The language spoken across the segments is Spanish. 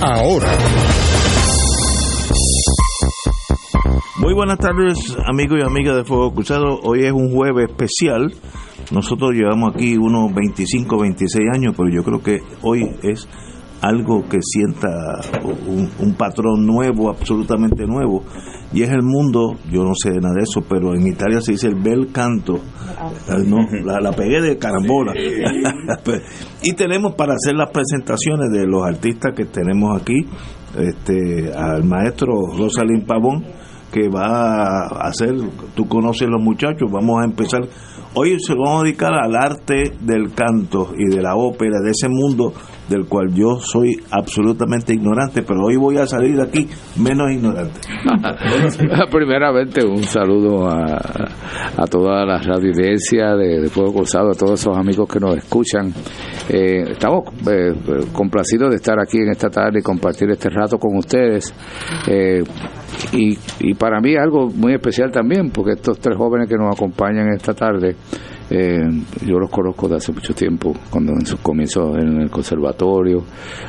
ahora. Muy buenas tardes, amigos y amigas de Fuego Cruzado. Hoy es un jueves especial. Nosotros llevamos aquí unos 25, 26 años, pero yo creo que hoy es algo que sienta un, un, patrón nuevo, absolutamente nuevo, y es el mundo, yo no sé nada de eso, pero en Italia se dice el bel canto, no, la, la pegué de carambola. y tenemos para hacer las presentaciones de los artistas que tenemos aquí, este, al maestro Rosalín Pavón, que va a hacer, tú conoces los muchachos, vamos a empezar. Hoy se vamos a dedicar al arte del canto y de la ópera, de ese mundo del cual yo soy absolutamente ignorante, pero hoy voy a salir de aquí menos ignorante. Primeramente, un saludo a, a toda la radioaudiencia de, de, Fuego Cruzado, a todos esos amigos que nos escuchan. Eh, estamos eh, complacidos de estar aquí en esta tarde y compartir este rato con ustedes. Eh, y, y para mí algo muy especial también, porque estos tres jóvenes que nos acompañan esta tarde, eh, yo los conozco de hace mucho tiempo, cuando en sus comienzos en el conservatorio.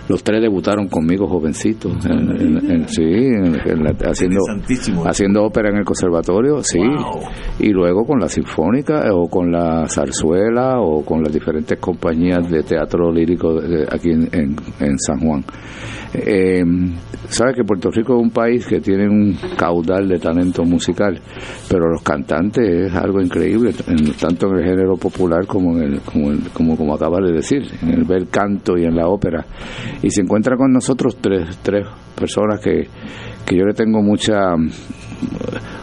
Los tres debutaron conmigo jovencitos, en, en, en, sí, haciendo, haciendo ópera en el conservatorio, sí. Wow. Y luego con la sinfónica, o con la zarzuela, o con las diferentes compañías de teatro lírico de, de aquí en, San Juan. Eh, Sabe que Puerto Rico es un país que tiene un caudal de talento musical, pero los cantantes es algo increíble, en, tanto en el género popular como en el, como, el, como, como acabas de decir, en el bel canto y en la ópera. Y se encuentra con nosotros tres, tres personas que, que yo le tengo mucha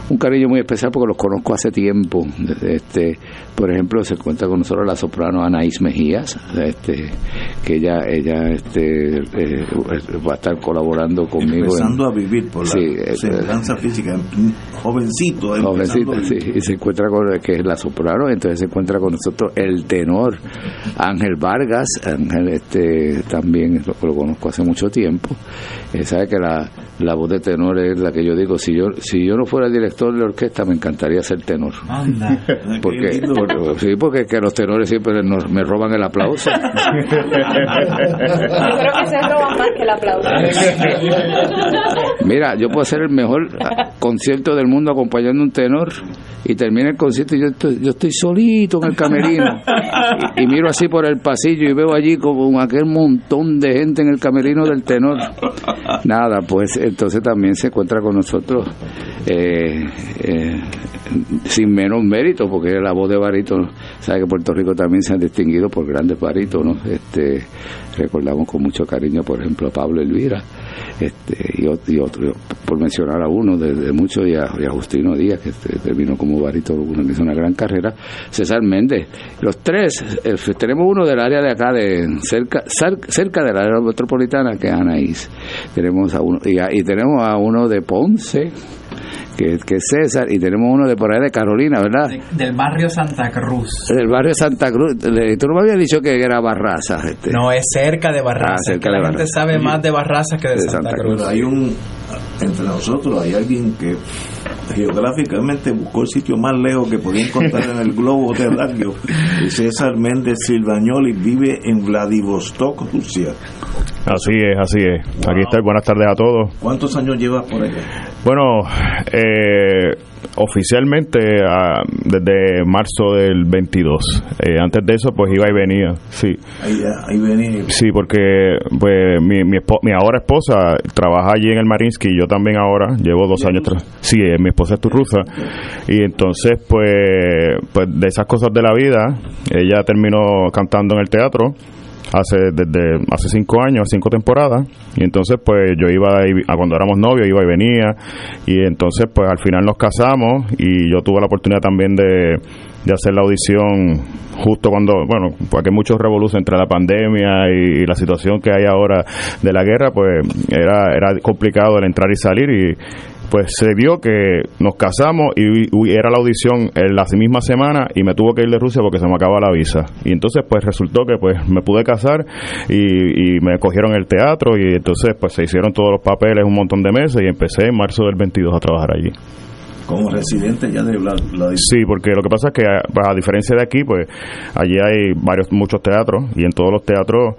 un cariño muy especial porque los conozco hace tiempo. Este, por ejemplo, se cuenta con nosotros la soprano Anaís Mejías, este, que ella, ella este, eh, va a estar colaborando conmigo. Empezando en, a vivir por la sí, semblanza física, jovencito. Jovencito, sí, y se encuentra con que es la soprano, entonces se encuentra con nosotros el tenor Ángel Vargas, Ángel este, también lo, lo conozco hace mucho tiempo. Eh, sabe que la, la voz de tenor es la que yo digo, si yo, si yo no fuera director de orquesta me encantaría ser tenor. Anda, porque, porque, sí, porque que los tenores siempre nos, me roban el aplauso. yo creo que se roban más que el aplauso. Mira, yo puedo hacer el mejor concierto del mundo acompañando un tenor y termina el concierto y yo estoy, yo estoy solito en el camerino y, y, miro así por el pasillo y veo allí como aquel montón de gente en el camerino del tenor. Nada, pues entonces también se encuentra con nosotros eh, eh, sin menos mérito, porque la voz de barítono, sabe que Puerto Rico también se han distinguido por grandes barítonos, este, recordamos con mucho cariño, por ejemplo, a Pablo Elvira, este, y, y otro, por mencionar a uno de, de muchos, y a, Justino Díaz, que este, terminó como barítono, que hizo una gran carrera, César Méndez, los tres, eh, tenemos uno del área de acá, de cerca, cerca del área metropolitana, que es Anaís, tenemos a uno, y, a, y tenemos a uno de Ponce, que, que, es César, y tenemos uno de por ahí de Carolina, ¿verdad? De, del barrio Santa Cruz. Del barrio Santa Cruz. Tú no me habías dicho que era Barraza. Este. No, es cerca de Barraza. Ah, cerca la de gente Barraza. sabe más de Barraza que de, de Santa, Santa, Cruz. Cruz. Hay un, entre nosotros, hay alguien que geográficamente buscó el sitio más lejos que podía encontrar en el globo terráqueo. Y César Méndez Silvañoli vive en Vladivostok, Rusia. Así es, así es. Wow. Aquí estoy. Buenas tardes a todos. ¿Cuántos años llevas por allá? Bueno, eh, oficialmente ah, desde marzo del 22. Eh, antes de eso, pues iba y venía. Sí, Ahí, ahí venía. sí, porque pues mi, mi, ahora esposa trabaja allí en el Marinsky. Yo también ahora llevo dos años. Sí, eh, mi esposa es turrusa. Y entonces, pues, pues de esas cosas de la vida, ella terminó cantando en el teatro hace desde hace cinco años, cinco temporadas, y entonces pues yo iba y- a cuando éramos novios iba y venía, y entonces pues al final nos casamos y yo tuve la oportunidad también de, de hacer la audición justo cuando, bueno, porque hay muchos revoluciones entre la pandemia y, y la situación que hay ahora de la guerra, pues era, era complicado el entrar y salir y pues se dio que nos casamos y, y era la audición en la misma semana y me tuvo que ir de Rusia porque se me acaba la visa. Y entonces pues resultó que pues me pude casar y, y me cogieron el teatro y entonces pues se hicieron todos los papeles un montón de meses y empecé en marzo del 22 a trabajar allí. Como residente ya de la, la Sí, porque lo que pasa es que a, a diferencia de aquí, pues allí hay varios muchos teatros y en todos los teatros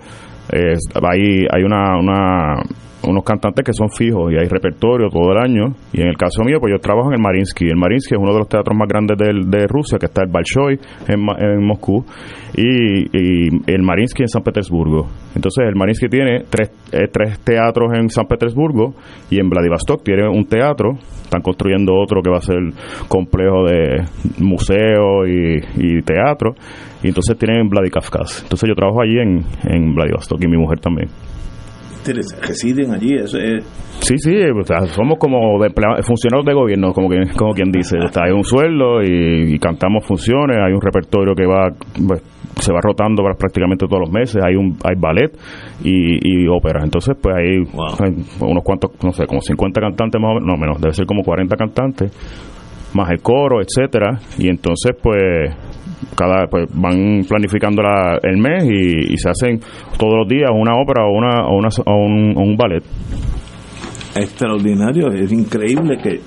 eh, hay hay una, una unos cantantes que son fijos y hay repertorio todo el año. Y en el caso mío pues yo trabajo en el Marinsky. El Marinsky es uno de los teatros más grandes del- de, Rusia que está el Bolshoi en, en Moscú. Y, y el Marinsky en San Petersburgo. Entonces el Marinsky tiene tres, eh, tres teatros en San Petersburgo y en Vladivostok tiene un teatro. Están construyendo otro que va a ser complejo de museo y, y teatro. Y entonces tienen Vladikavkaz. Entonces yo trabajo allí en, en Vladivostok y mi mujer también Residen allí, eso es Sí, sí, o sea, somos como de funcionarios de gobierno, como quien, como quien dice. O sea, hay un sueldo y, y cantamos funciones, hay un repertorio que va pues, se va rotando pra- prácticamente todos los meses, hay un hay ballet y, y ópera. Entonces, pues hay, Wow. hay unos cuantos, no sé, como 50 cantantes más o menos, no menos, debe ser como 40 cantantes, más el coro, etcétera Y entonces, pues cada pues van planificando la- el mes y, y se hacen todos los días una ópera o una o, una, o un, un ballet extraordinario, es increíble que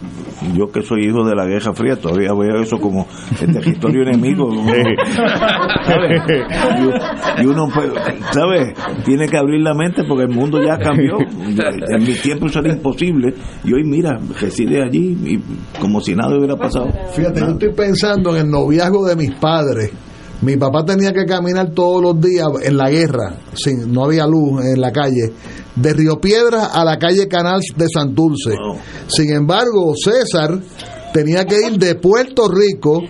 yo que soy hijo de la Guerra Fría todavía veo eso como el territorio enemigo. ¿sabes? Y, y uno, pues, ¿sabes? Tiene que abrir la mente porque el mundo ya cambió. En mi tiempo eso era imposible y hoy mira, reside allí y como si nada hubiera pasado. Fíjate, yo estoy pensando en el noviazgo de mis padres. Mi papá tenía que caminar todos los días en la guerra, sin, no había luz en la calle, de Río Piedras a la calle Canal de Santurce. Sin embargo, César tenía que ir de Puerto Rico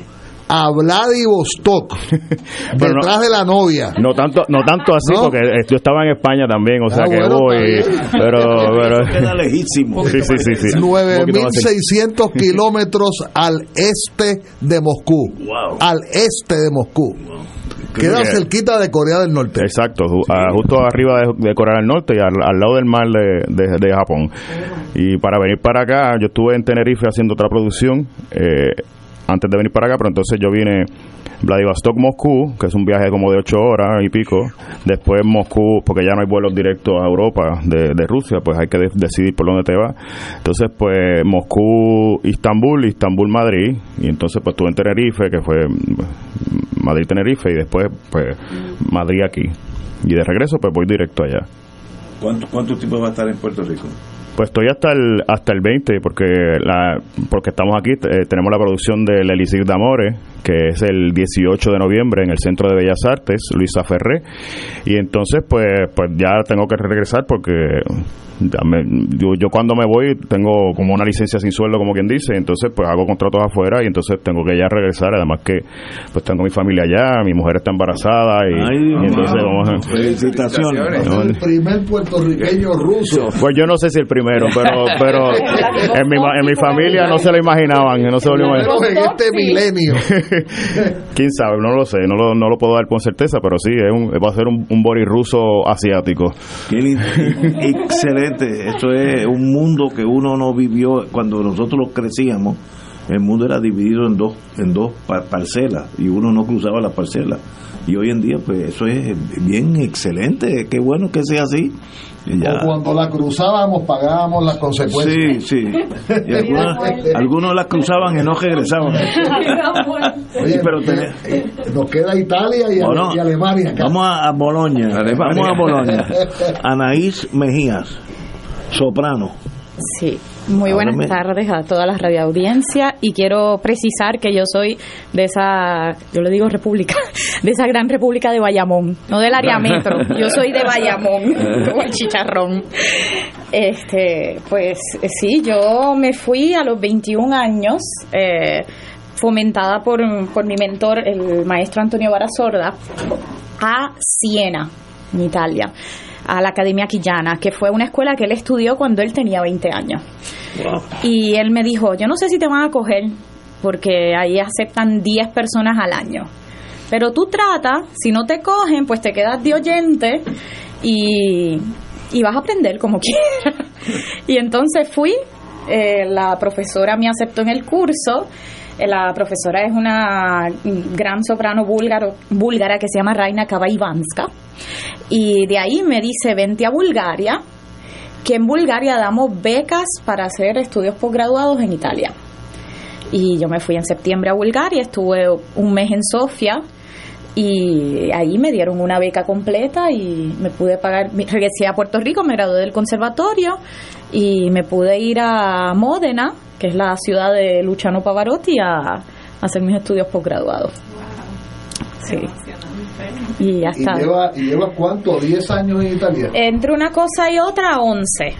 a Vladivostok, no- detrás de la novia. No tanto, no tanto así, ¿No? porque eh, yo estaba en España también, o sea Ah, que bueno, voy, pero, pero Queda lejísimo. sí, sí, sí, sí. Un poquito más cerca. 9.600 kilómetros al este de Moscú. Wow. Al este de Moscú. Queda que- cerquita de Corea del Norte. Exacto, ju- justo arriba de, de Corea del Norte y al, al lado del mar de, de- de Japón. Y para venir para acá, yo estuve en Tenerife haciendo otra producción eh, antes de venir para acá, pero entonces yo vine Vladivostok-Moscú, que es un viaje como de ocho horas y pico. Después Moscú, porque ya no hay vuelos directos a Europa de, Rusia, pues hay que de- decidir por dónde te vas. Entonces, pues Moscú-Istambul, Istambul-Madrid. Y entonces, pues estuve en Tenerife, que fue mm, Madrid-Tenerife, y después, pues Madrid aquí. Y de regreso, pues voy directo allá. ¿Cuánto, ¿Cuánto tiempo va a estar en Puerto Rico? Pues estoy hasta el hasta el 20 porque la porque estamos aquí eh, tenemos la producción del Elixir de Amores que es el 18 de noviembre en el Centro de Bellas Artes Luisa Ferré y entonces pues pues ya tengo que regresar porque ya me- yo, yo cuando me voy tengo como una licencia sin sueldo como quien dice entonces pues hago contratos afuera y entonces tengo que ya regresar además que pues tengo mi familia allá mi mujer está embarazada y, Ay, y entonces wow. vamos a- Felicitaciones. El primer puertorriqueño ruso. pues yo no sé si el primero, pero pero en mi, en mi familia no se lo imaginaban, no se lo imaginaban. En este milenio. Quién sabe, no lo sé, no lo, no lo puedo dar con certeza, pero sí, es un, va a ser un, un bori ruso asiático. Excelente. Esto es un mundo que uno no vivió cuando nosotros crecíamos. El mundo era dividido en dos en dos par- parcelas y uno no cruzaba las parcelas. Y hoy en día, pues eso es bien excelente. Qué bueno que sea así. O cuando la cruzábamos pagábamos las consecuencias. Sí, sí. Y algunos, algunos las cruzaban y no regresaban. Oye, pero eh, tenés- nos queda Italia y, Ale- Bueno, y Alemania acá. Vamos a, a Boloña. Alemania. Vamos a Boloña. Anaís Mejías, soprano. Sí, muy buenas Háblame. tardes a toda la radioaudiencia y quiero precisar que yo soy de esa, yo le digo república, de esa gran república de Bayamón, no del área metro, yo soy de Bayamón, como el chicharrón. Este, pues eh, sí, yo me fui a los 21 años, eh, fomentada por, por mi mentor, el maestro Antonio Barasorda, a Siena, en Italia, a la Academia Quillana, que fue una escuela que él estudió cuando él tenía 20 años. Wow. Y él me dijo, yo no sé si te van a coger, porque ahí aceptan 10 personas al año. Pero tú trata, si no te cogen, pues te quedas de oyente y, y vas a aprender como quieras. y entonces fui, eh, la profesora me aceptó en el curso. La profesora es una gran soprano búlgaro, búlgara que se llama Raina Kabaivanska. Y de ahí me dice, vente a Bulgaria, que en Bulgaria damos becas para hacer estudios posgraduados en Italia. Y yo me fui en septiembre a Bulgaria, estuve un mes en Sofía y ahí me dieron una beca completa y me pude pagar, regresé a Puerto Rico, me gradué del conservatorio y me pude ir a Módena, que es la ciudad de Luciano Pavarotti, a, a hacer mis estudios posgraduados. Sí. Y ya ¿Y está. lleva, ¿Y lleva cuánto? ¿10 años en Italia? Entre una cosa y otra, 11.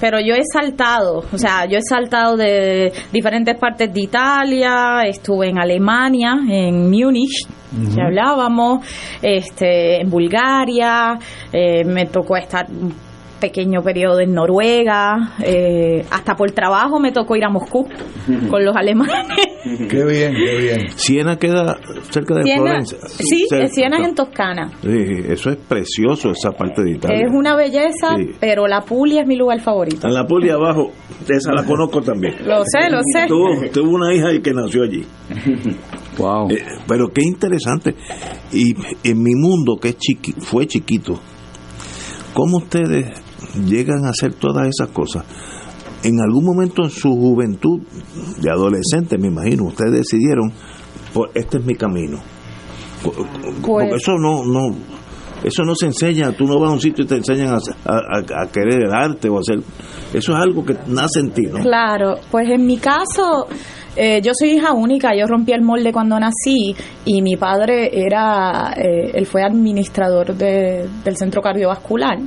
Pero yo he saltado, o sea, yo he saltado de diferentes partes de Italia, estuve en Alemania, en Múnich, que hablábamos, este, en Bulgaria, eh, me tocó estar pequeño periodo en Noruega, eh, hasta por trabajo me tocó ir a Moscú con los alemanes. Qué bien, qué bien. Siena queda cerca de Siena, Florencia. sí, Cerca. Siena es en Toscana. Sí, eso es precioso, esa parte de Italia. Es una belleza, Sí. pero la Puglia es mi lugar favorito. En la Puglia abajo, esa la conozco también. Lo sé, lo sé. Tuvo, tuvo una hija que nació allí. Wow. Eh, pero qué interesante. Y en mi mundo, que es chiqui, fue chiquito, ¿cómo ustedes llegan a hacer todas esas cosas? En algún momento en su juventud, de adolescente, me imagino, ustedes decidieron, pues este es mi camino. Po- Porque Pues- eso no, no, eso no se enseña, tú no vas a un sitio y te enseñan a, a- a querer el arte o hacer, eso es algo que nace en ti, ¿no? Claro, pues en mi caso, eh, yo soy hija única, yo rompí el molde cuando nací y mi padre era, eh, él fue administrador de- del centro cardiovascular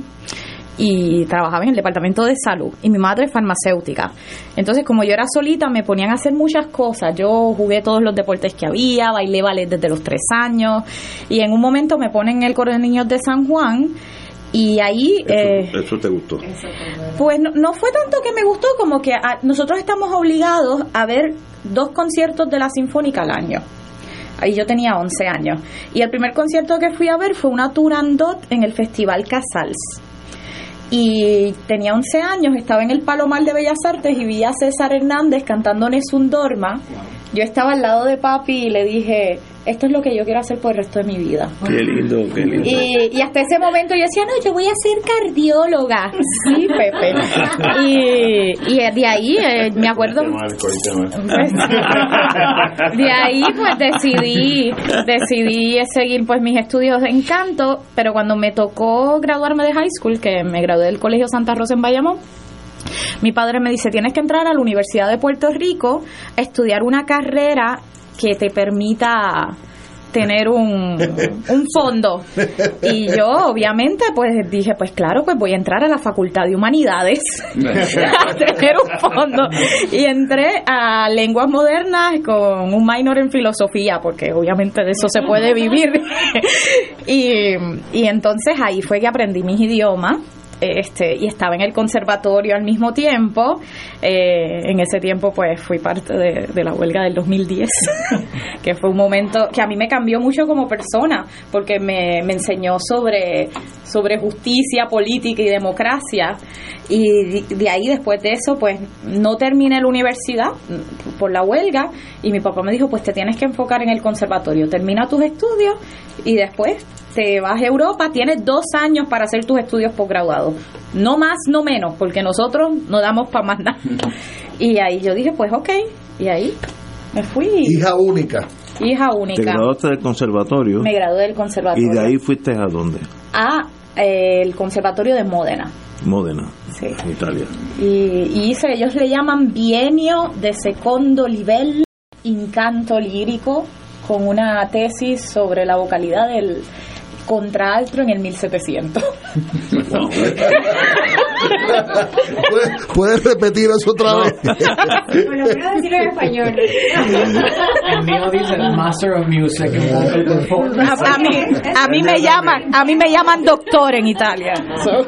y trabajaba en el departamento de salud y mi madre es farmacéutica. Entonces, como yo era solita, me ponían a hacer muchas cosas. Yo jugué todos los deportes que había, bailé ballet desde los tres años y en un momento me ponen en el coro de niños de San Juan y ahí... eh, Eso, eso te gustó. pues no, no fue tanto que me gustó como que a- nosotros estamos obligados a ver dos conciertos de la Sinfónica al año. Ahí yo tenía 11 años. Y el primer concierto que fui a ver fue una Turandot en el Festival Casals. Y tenía 11 años, estaba en el Palomar de Bellas Artes y vi a César Hernández cantando Nessun Dorma. Yo estaba al lado de papi y le dije, esto es lo que yo quiero hacer por el resto de mi vida. Qué lindo, qué lindo. Y, y hasta ese momento yo decía, no, yo voy a ser cardióloga. Sí, Pepe. Y, y de ahí eh, me acuerdo. Pues, de ahí pues decidí decidí seguir pues mis estudios de encanto pero cuando me tocó graduarme de high school que me gradué del colegio Santa Rosa en Bayamón mi padre me dice tienes que entrar a la Universidad de Puerto Rico a estudiar una carrera que te permita tener un, un fondo. Y yo obviamente pues dije pues claro pues voy a entrar a la Facultad de Humanidades a tener un fondo. Y entré a lenguas modernas con un minor en filosofía porque obviamente de eso se puede vivir. Y, y entonces ahí fue que aprendí mis idiomas este y estaba en el conservatorio al mismo tiempo Eh, en ese tiempo pues fui parte de, de la huelga del 2010 que fue un momento que a mí me cambió mucho como persona porque me, me enseñó sobre sobre justicia política y democracia y de, ahí después de eso pues no terminé la universidad mm, por la huelga y mi papá me dijo pues te tienes que enfocar en el conservatorio termina tus estudios y después te vas a Europa, tienes dos años para hacer tus estudios posgraduados. No más, no menos, porque nosotros no damos para más nada. Y ahí yo dije, pues ok, y ahí me fui. Hija única. Hija Te única. graduaste del conservatorio Me gradué del conservatorio. y de ahí fuiste a dónde? A el Conservatorio de Módena. Módena, Sí. Italia. Y, y hice, ellos le llaman bienio de secondo livello in canto lírico con una tesis sobre la vocalidad del contralto en el 1700. ¿Puedes, puedes repetir eso otra vez? Bueno, voy a decirlo en español. El mío dice Master of Music. A, a mí, a mí me llaman, a mí me llaman doctor en Italia.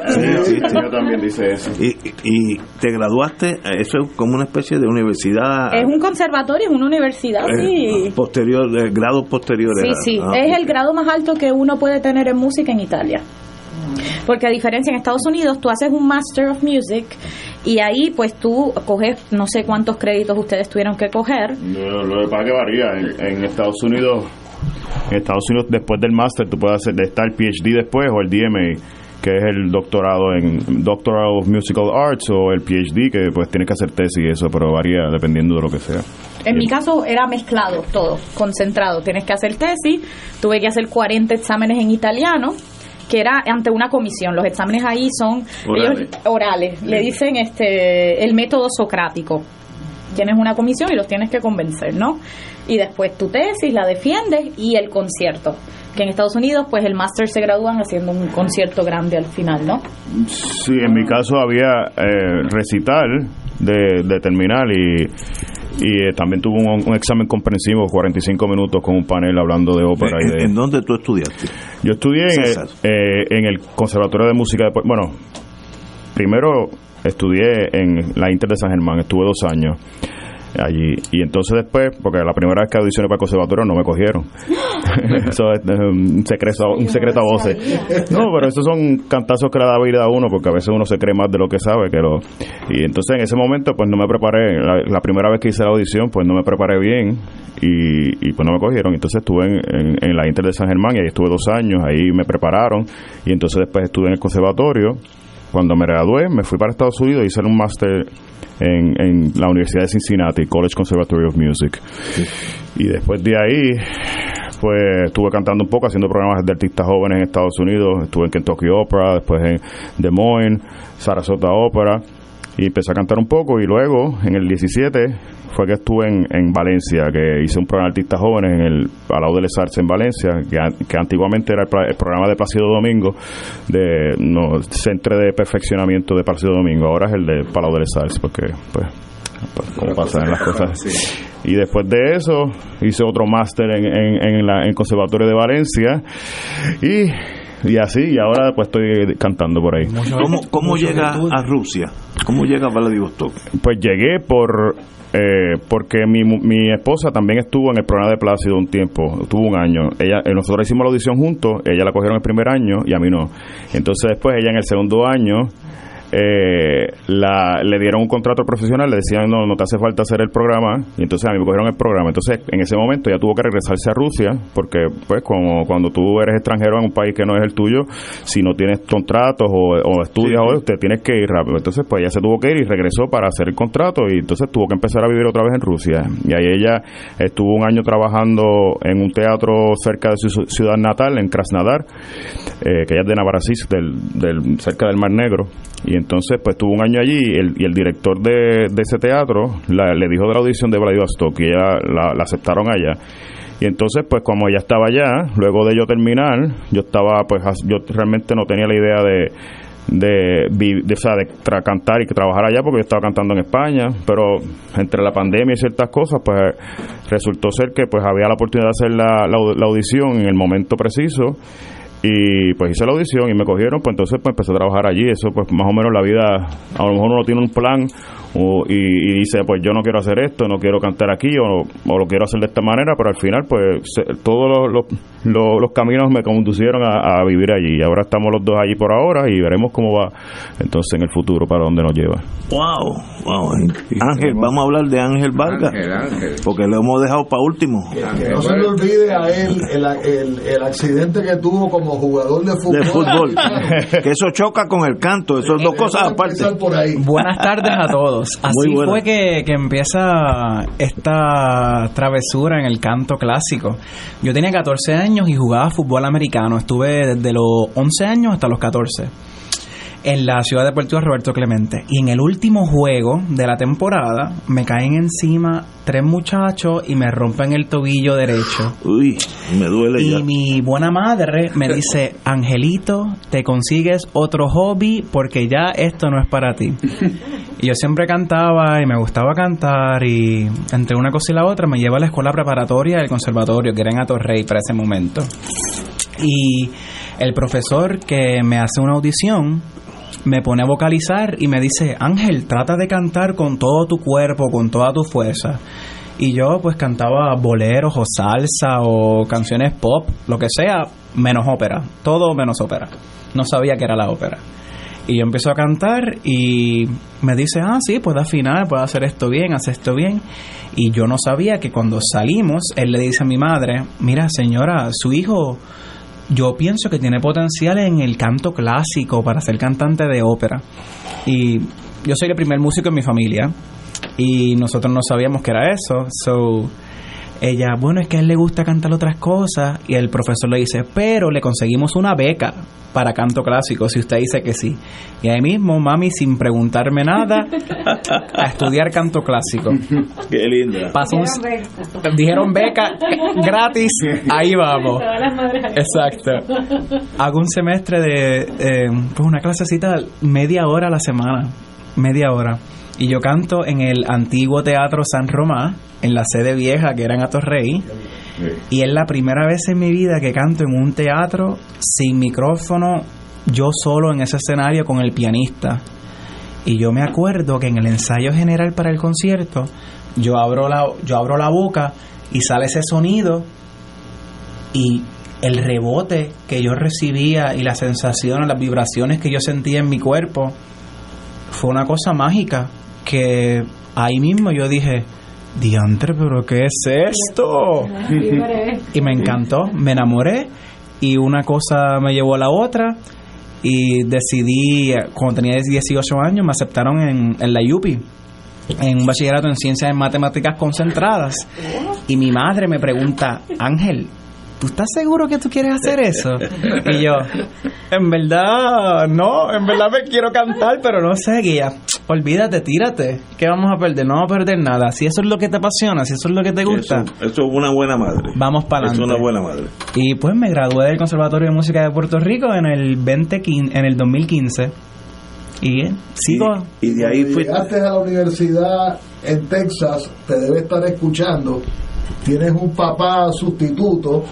Sí, sí, yo también dice eso. Y, y te graduaste, eso es como una especie de universidad. Es un conservatorio, es una universidad, eh, sí. posterior, de grados posteriores. Sí, sí, Ah, es el grado más alto que uno puede tener en música en Italia. Porque a diferencia en Estados Unidos, tú haces un Master of Music y ahí pues tú coges, no sé cuántos créditos ustedes tuvieron que coger. Lo, lo que pasa que varía. En, en Estados Unidos, en Estados Unidos después del máster tú puedes hacer, está el PhD después o el DMA, que es el doctorado en Doctoral of Musical Arts o el PhD, que pues tienes que hacer tesis y eso, pero varía dependiendo de lo que sea. En mi caso era mezclado todo, concentrado. Tienes que hacer tesis, tuve que hacer 40 exámenes en italiano que era ante una comisión. Los exámenes ahí son Orales. ellos- orales. Le dicen este el método socrático. Tienes una comisión y los tienes que convencer, ¿no? Y después tu tesis la defiendes y el concierto. Que en Estados Unidos, pues el máster se gradúan haciendo un concierto grande al final, ¿no? Sí, en mi caso había eh, recital de, de terminal y, y eh, también tuve un, un examen comprensivo, 45 minutos con un panel hablando de ópera y ¿En, de... en dónde tú estudiaste? Yo estudié en el, César. eh, en el Conservatorio de Música de Bueno, primero estudié en la Inter de San Germán, estuve dos años allí. Y entonces después, porque la primera vez que audicioné para el conservatorio no me cogieron. eso es un secreto, un secreto a voces. No, pero esos son cantazos que le da vida a uno, porque a veces uno se cree más de lo que sabe. que lo Y entonces en ese momento, pues no me preparé. La, la primera vez que hice la audición, pues no me preparé bien y, y pues no me cogieron. Entonces estuve en, en- en la Inter de San Germán y ahí estuve dos años, ahí me prepararon y entonces después estuve en el conservatorio. Cuando me gradué, me fui para Estados Unidos y hice un máster en, en la Universidad de Cincinnati, College Conservatory of Music. Y después de ahí, pues estuve cantando un poco, haciendo programas de artistas jóvenes en Estados Unidos. Estuve en Kentucky Opera, después en Des Moines, Sarasota Opera. Y empecé a cantar un poco y luego, en el 17, fue que estuve en, en Valencia, que hice un programa de artistas jóvenes en el Palau de les Arts en Valencia, que, que antiguamente era el, programa de Plácido Domingo, de no, Centro de Perfeccionamiento de Plácido Domingo. Ahora es el de Palau de les Arts, porque, pues, pues, como pasan las cosas. Y después de eso hice otro máster en, en, en la, en el Conservatorio de Valencia y, y así, y ahora pues estoy cantando por ahí. ¿Cómo, cómo llega a Rusia? ¿Cómo llega a Vladivostok? Pues llegué por eh, porque mi, mu- mi esposa también estuvo en el programa de Plácido un tiempo, tuvo un año. Ella, eh, nosotros hicimos la audición juntos, ella la cogieron el primer año y a mí no. Entonces después ella en el segundo año eh, la, le dieron un contrato profesional, le decían no, no te hace falta hacer el programa y entonces a mí me cogieron el programa. Entonces en ese momento ella tuvo que regresarse a Rusia porque pues como cuando tú eres extranjero en un país que no es el tuyo, si no tienes contratos o, o estudias o te tienes que ir rápido. Entonces pues ella se tuvo que ir y regresó para hacer el contrato y entonces tuvo que empezar a vivir otra vez en Rusia. Y ahí ella estuvo un año trabajando en un teatro cerca de su ciudad natal, en Krasnodar, eh, que ella es de Novorossiysk, del, del, cerca del Mar Negro. Y entonces, pues estuvo un año allí y el, y el director de, de ese teatro la- le dijo de la audición de Vladivostok y ella la, aceptaron allá. Y entonces, pues como ella estaba allá, luego de yo terminar, yo estaba, pues yo realmente no tenía la idea de de, de, cantar y trabajar allá porque yo estaba cantando en España, pero entre la pandemia y ciertas cosas, pues resultó ser que pues había la oportunidad de hacer la, la audición en el momento preciso y pues hice la audición y me cogieron, pues entonces pues empecé a trabajar allí, eso pues más o menos la vida, a lo mejor uno tiene un plan o- y, y dice pues yo no quiero hacer esto, no quiero cantar aquí o, o lo quiero hacer de esta manera, pero al final pues se- todos los, los, los- los caminos me conducieron a, a vivir allí y ahora estamos los dos allí por ahora y veremos cómo va entonces en el futuro para dónde nos lleva. ¡Wow! wow. Ángel, vamos a hablar de Ángel Vargas, Ángel, Ángel. porque lo hemos dejado para último. Que no se le olvide a él el, el, el accidente que tuvo como como jugador de fútbol. De fútbol. que eso choca con el canto, esas dos cosas aparte. Por ahí. Buenas tardes a todos. Así fue que, que empieza esta travesura en el canto clásico. Yo tenía 14 años y jugaba fútbol americano. Estuve desde los 11 años hasta los 14 en la ciudad de Puerto Roberto Clemente. Y en el último juego de la temporada me caen encima tres muchachos y me rompen el tobillo derecho. Uy, me duele y ya. Y mi buena madre me dice, Angelito, te consigues otro hobby porque ya esto no es para ti. Y yo siempre cantaba y me gustaba cantar y entre una cosa y la otra me lleva a la escuela preparatoria del conservatorio, que era en Atorrey para ese momento. Y el profesor que me hace una audición me pone a vocalizar y me dice, Ángel, trata de cantar con todo tu cuerpo, con toda tu fuerza. Y yo pues cantaba boleros o salsa o canciones pop, lo que sea, menos ópera, todo menos ópera. No sabía que era la ópera. Y yo empiezo a cantar y me dice, ah, sí, puedo afinar, puedo hacer esto bien, hacer esto bien. Y yo no sabía que cuando salimos, él le dice a mi madre, mira señora, su hijo yo pienso que tiene potencial en el canto clásico para ser cantante de ópera. Y yo soy el primer músico en mi familia y nosotros no sabíamos que era eso. So, ella, bueno, es que a él le gusta cantar otras cosas y el profesor le dice, pero le conseguimos una beca para canto clásico si usted dice que sí. Y ahí mismo, mami, sin preguntarme nada, a estudiar canto clásico. Qué linda. Pasó un, dijeron beca gratis, ahí vamos. Exacto. Hago un semestre de, eh, pues una clasecita media hora a la semana, media hora. Y yo canto en el antiguo Teatro San Román, en la sede vieja que era en Atorrey. Y es la primera vez en mi vida que canto en un teatro sin micrófono, yo solo en ese escenario con el pianista. Y yo me acuerdo que en el ensayo general para el concierto, yo abro la, yo abro la boca y sale ese sonido y el rebote que yo recibía y las sensaciones, las vibraciones que yo sentía en mi cuerpo, fue una cosa mágica que ahí mismo yo dije, diantre, pero ¿qué es esto? y me encantó, me enamoré y una cosa me llevó a la otra y decidí, cuando tenía 18 años, me aceptaron en, en la UPI en un bachillerato en ciencias en matemáticas concentradas. Y mi madre me pregunta, Ángel, ¿tú estás seguro que tú quieres hacer eso? Y yo, en verdad, no, en verdad me quiero cantar, pero no sé, guía. Olvídate, tírate. ¿Qué vamos a perder? No vamos a perder nada. Si eso es lo que te apasiona, si eso es lo que te gusta. Eso, eso es una buena madre. Vamos para adelante. Es una buena madre. Y pues me gradué del Conservatorio de Música de Puerto Rico en el 2015, en el 2015. Y eh, sigo. Y, y de ahí fui. Llegaste a la universidad en Texas, te debe estar escuchando. Tienes un papá sustituto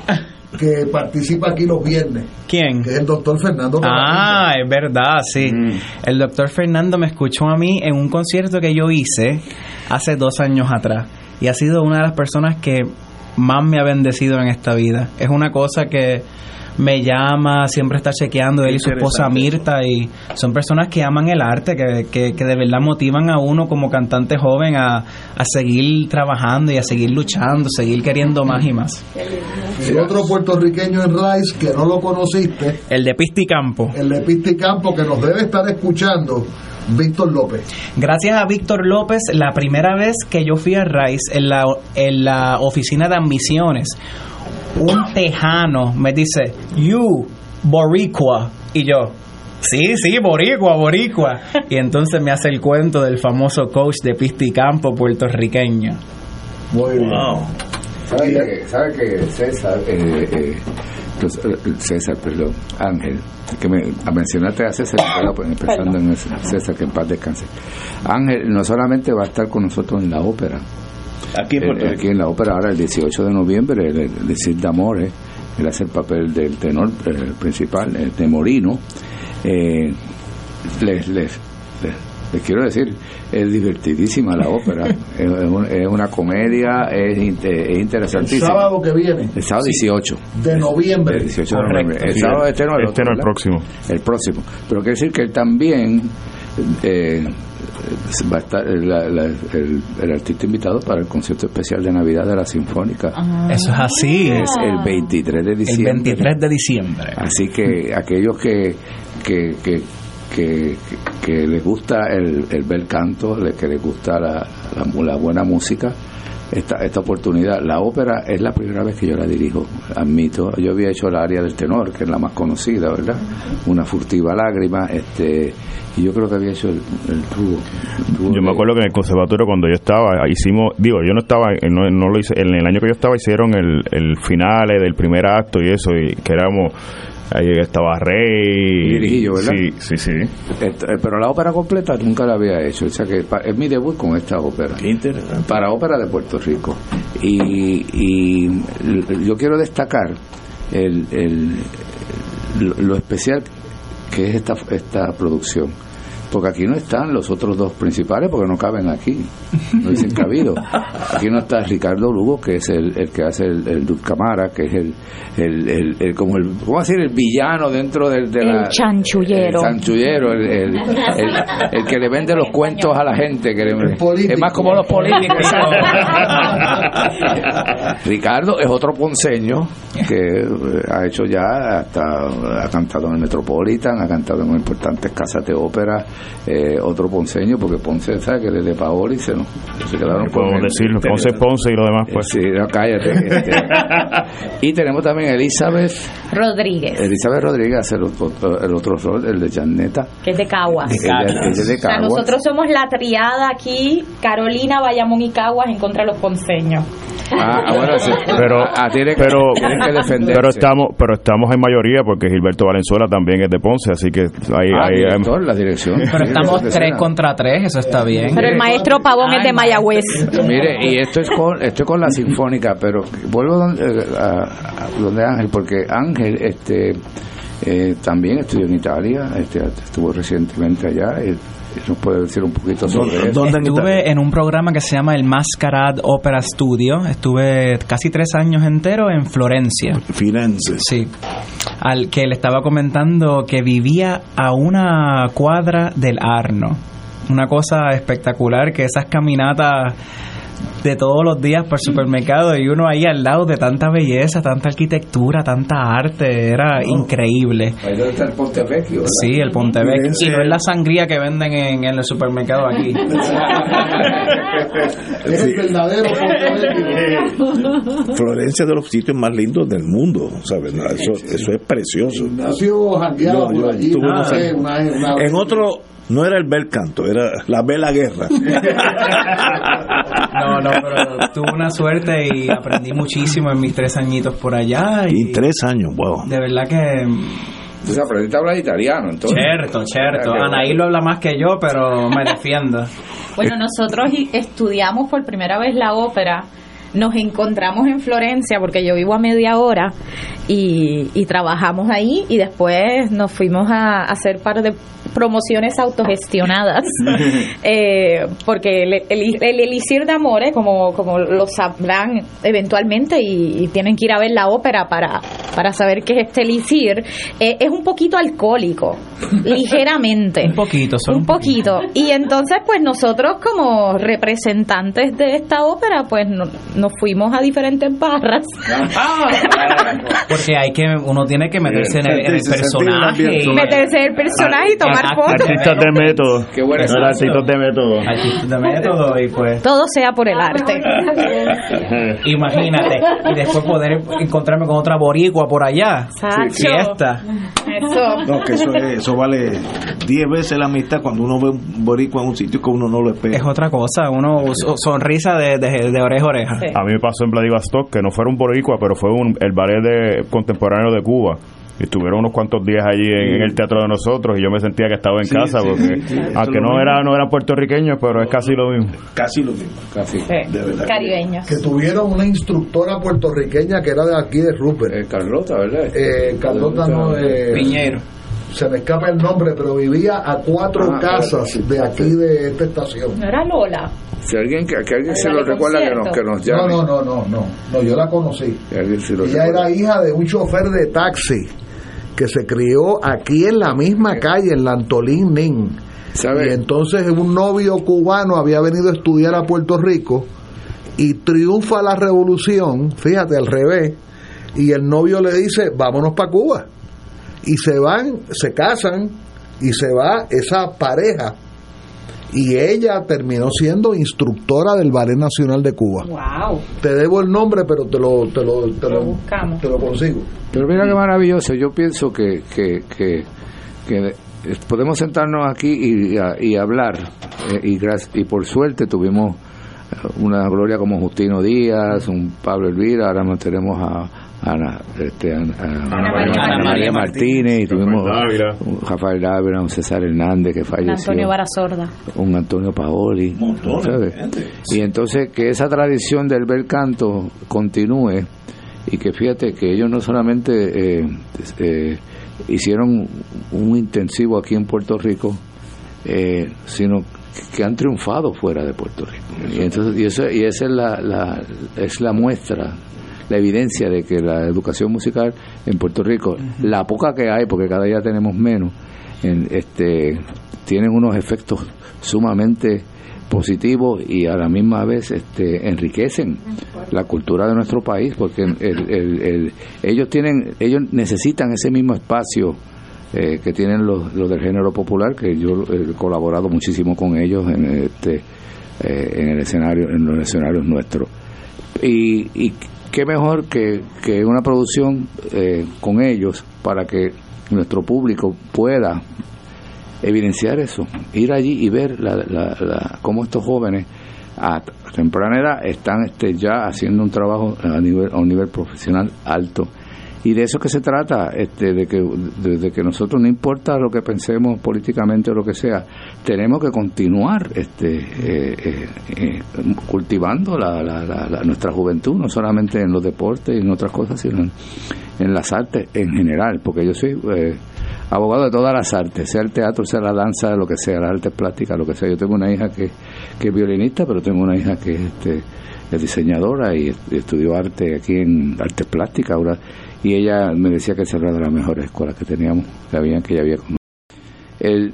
que participa aquí los viernes. ¿Quién? Que es el doctor Fernando. Ah, es verdad, sí. Mm. El doctor Fernando me escuchó a mí en un concierto que yo hice hace dos años atrás. Y ha sido una de las personas que más me ha bendecido en esta vida. Es una cosa que me llama, siempre está chequeando él y su esposa Mirta y son personas que aman el arte, que, que, que de verdad motivan a uno como cantante joven a, a, seguir trabajando y a seguir luchando, seguir queriendo más y más. Y otro puertorriqueño en Rice que no lo conociste. El de Pisticampo. El de Pisticampo que nos debe estar escuchando. Víctor López. Gracias a Víctor López, la primera vez que yo fui a Rice en la, en la oficina de admisiones, un tejano me dice, you, boricua. Y yo, sí, sí, boricua, boricua. Y entonces me hace el cuento del famoso coach de pista y campo puertorriqueño. Muy bien. Wow. ¿Sabe que, sabe que César, eh, eh, pues, César, perdón, Ángel, que me mencionaste a César, pues, pensando en César, que en paz descanse. Ángel no solamente va a estar con nosotros en la ópera, Aquí en, Puerto Rico. aquí en la ópera ahora el 18 de noviembre, el, el Cid d'Amore, él hace el papel del tenor eh, principal, el de Morino. Eh, les, les, les, les, quiero decir, es divertidísima la ópera, es, un, es, una comedia, es, es interesantísima. El sábado que viene. El sábado 18. De noviembre. El 18 de noviembre. El sábado este no, el, este no el próximo. El próximo. Pero quiere decir que él también eh, va a estar la- la- el, el artista invitado para el concierto especial de Navidad de la Sinfónica. Eso es así. Es el 23 de El diciembre. 23 de diciembre. Así que aquellos que, que, que, que, que les gusta el, el bel canto, que les gusta la, la, la buena música, esta, esta oportunidad. La ópera es la primera vez que yo la dirijo, admito. Yo había hecho la área del tenor, que es la más conocida, ¿verdad? Una furtiva lágrima, este y yo creo que había hecho el, el tubo. el tubo Yo me acuerdo que en el conservatorio cuando yo estaba, hicimos, digo, yo no estaba, eh, no, no lo hice, en el año que yo estaba hicieron el, el finale del primer acto y eso, y que éramos, ahí estaba Rey. Sí, sí, sí. Eh, pero la ópera completa nunca la había hecho, o sea que es mi debut con esta ópera. Qué interesante. para ópera de Puerto Rico y, y yo quiero destacar el, el- lo, lo especial que es esta, esta producción porque aquí no están los otros dos principales porque no caben aquí. No dicen cabido aquí no está Ricardo Lugo que es el, el que hace el, el que es el, el, el- el- como el ¿cómo decir? el villano dentro del de El la, chanchullero. el chanchullero el, el- el- el que le vende los cuentos a la gente que le- es más como los políticos. Ricardo es otro ponceño que eh, ha hecho ya hasta ha cantado en el Metropolitan ha cantado en importantes casas de ópera eh, otro ponceño porque Ponce sabe que desde Paoli se, nos, se quedaron con Podemos el- decirlo, Ponce Ponce y lo demás, Eh, pues. sí, no, cállate este. y tenemos también a Elizabeth Rodríguez, Elizabeth Rodríguez el otro, el otro rol el de Janeta que es de Caguas. ella, ella es de O sea, Caguas. nosotros somos la triada aquí, Carolina, Bayamón y Caguas en contra de los ponceños. Ah, ah, bueno, sí. Pero, Ah, tiene que- pero, tienen que defenderse. pero estamos, pero estamos en mayoría porque Gilberto Valenzuela también es de Ponce, así que ahí, Ah, ahí- director, la dirección. Pero estamos tres contra tres, eso está bien. Pero el maestro Pavón es de Mayagüez. Mire, y esto es con esto es con la sinfónica, pero vuelvo donde, eh, a, a donde Ángel, porque Ángel este eh, también estudió en Italia, este, estuvo recientemente allá, y nos puede decir un poquito sobre. Estuve en un programa que se llama el Mascarad Opera Studio. Estuve casi tres años enteros en Florencia. Firenze. Sí. Al que le estaba comentando que vivía a una cuadra del Arno. Una cosa espectacular que esas caminatas de todos los días por supermercado y uno ahí al lado de tanta belleza, tanta arquitectura, tanta arte, era increíble. Ahí donde está el Ponte Vecchio, ¿verdad? Sí, el Pontevecchio. Y no es la sangría que venden en, en el supermercado aquí. Es el verdadero Ponte Florencia es de los sitios más lindos del mundo, ¿sabes? No, Eso, eso es precioso. Yo- yo por allí. En otro, no era el bel canto, era la bela guerra. No, no, pero tuve una suerte y aprendí muchísimo en mis tres añitos por allá. Y Y tres años, wow. de verdad que O sea, aprendiste a hablar italiano, entonces. Cierto, cierto. Anaí lo habla más que yo, pero me defiendo. Bueno, nosotros estudiamos por primera vez la ópera. Nos encontramos en Florencia porque yo vivo a media hora y, y trabajamos ahí y después nos fuimos a, a hacer par de promociones autogestionadas eh, porque el, el, el Elixir de Amores, como, como lo sabrán eventualmente y, y tienen que ir a ver la ópera para, para saber qué es este Elixir, eh, es un poquito alcohólico, ligeramente. Un poquito, solo un poquito. Y entonces, pues nosotros como representantes de esta ópera, pues no- nos fuimos a diferentes barras. Porque hay que, uno tiene que meterse en el, en el personaje. y- Meterse en el personaje y tomar Ah, fotos. Artistas de método. Qué buena No, excusa. artistas de método. Artistas de método y pues Todo sea por el arte. imagínate y después poder encontrarme con otra boricua por allá fiesta Eso. No, que eso, es- eso vale 10 veces la amistad cuando uno ve un boricua en un sitio que uno no lo espera. es otra cosa uno so- sonrisa de, de, de oreja a oreja Sí. A mí me pasó en Vladivostok que no fuera un boricua, pero fue un, el ballet de, contemporáneo de Cuba. Estuvieron unos cuantos días allí en, en el teatro de nosotros y yo me sentía que estaba en Sí, casa sí, porque sí, sí, eso aunque no mismo. era no eran puertorriqueños, pero es casi lo mismo. Casi lo mismo. Casi. De verdad. Caribeños. que tuvieron una instructora puertorriqueña que era de aquí de Rupert. Eh, Carlota, ¿verdad? Eh, Carlota no, eh, Piñero se me escapa el nombre, pero vivía a cuatro Ah, casas de aquí de esta estación. No era Lola. Si alguien, que, que alguien se lo recuerda, que nos, que nos No, llame. no, no, no, no, no, yo la conocí. Ella recuerda. era hija de un chofer de taxi que se crió aquí en la misma calle, en la Antolín Nin. Y entonces un novio cubano había venido a estudiar a Puerto Rico y triunfa la revolución, fíjate, al revés, y el novio le dice, vámonos para Cuba. Y se van, se casan y se va esa pareja. Y ella terminó siendo instructora del Ballet Nacional de Cuba. Wow. Te debo el nombre, pero te lo, te lo, te Lo lo, buscamos. te lo consigo. Pero mira qué maravilloso. Yo pienso que, que, que, que podemos sentarnos aquí y, y hablar. eh, y, gracias- y por suerte tuvimos eh, una gloria como Justino Díaz, un Pablo Elvira, ahora nos tenemos a, a Ana, este, Ana María Ana María Martínez, y tuvimos un Rafael Dávila, un César Hernández que falleció Antonio Barazorda. un Antonio Paoli. Y entonces que esa tradición del bel canto continúe y que fíjate que ellos no solamente eh, eh, hicieron un intensivo aquí en Puerto Rico, eh, sino que han triunfado fuera de Puerto Rico. Y, entonces, y, eso, y esa es la, la- es la muestra, la evidencia de que la educación musical en Puerto Rico, la poca que hay, porque cada día tenemos menos, en, este, tienen unos efectos sumamente positivos y a la misma vez este, enriquecen la cultura de nuestro país porque el- el- el- ellos tienen ellos necesitan ese mismo espacio eh, que tienen los, los del género popular que yo he colaborado muchísimo con ellos en este eh, en el escenario en los escenarios nuestros. Y, y qué mejor que, que una producción eh, con ellos para que nuestro público pueda evidenciar eso, ir allí y ver la, la, la- cómo estos jóvenes a temprana edad están este, ya haciendo un trabajo a nivel a un nivel profesional alto y de eso que se trata este de que de, que nosotros no importa lo que pensemos políticamente o lo que sea tenemos que continuar este eh, eh, eh, cultivando la, la- la- nuestra juventud no solamente en los deportes y en otras cosas sino en, las artes en general porque yo soy eh, abogado de todas las artes, sea el teatro, sea la danza, lo que sea, las artes plásticas, lo que sea. Yo tengo una hija que, que es violinista, pero tengo una hija que es, este, es diseñadora y, est- estudió arte aquí en artes plásticas ahora y ella me decía que de las mejores escuelas que teníamos, que había, que ella había conocido. El,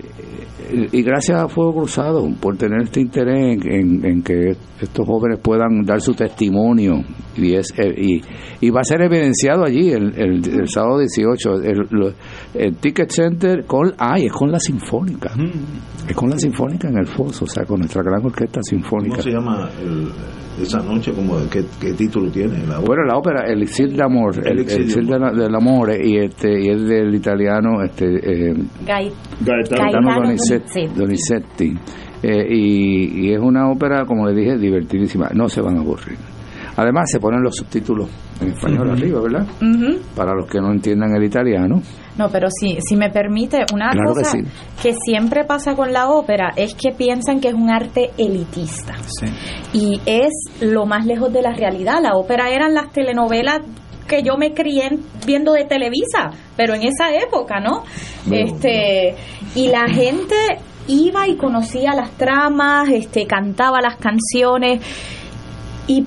el- y gracias a Fuego Cruzado por tener este interés en, en- en que estos jóvenes puedan dar su testimonio y es eh, y, y va a ser evidenciado allí el, el, el sábado 18 el, el Ticket Center con ay es con la Sinfónica es con la Sinfónica en el Foso o sea con nuestra gran orquesta sinfónica ¿Cómo se llama el- esa noche? Como, ¿qué, ¿Qué título tiene? La? Bueno, la ópera Elixir de Amor, el, de Elixir de la- del Amor, y este y es del italiano este eh, Gai- Gaetano. Gaetano Gaetano Donizetti, Donizetti. Donizetti. Eh, y, y es una ópera, como le dije, divertidísima. No se van a aburrir. Además, se ponen los subtítulos en español arriba, ¿verdad? Para los que no entiendan el italiano. No, pero si, si me permite, una Claro que cosa sí. que siempre pasa con la ópera es que piensan que es un arte elitista. Y es lo más lejos de la realidad. La ópera eran las telenovelas que yo me crié viendo de Televisa, pero en esa época, ¿no? Bueno, este y la gente iba y conocía las tramas, este cantaba las canciones. Y,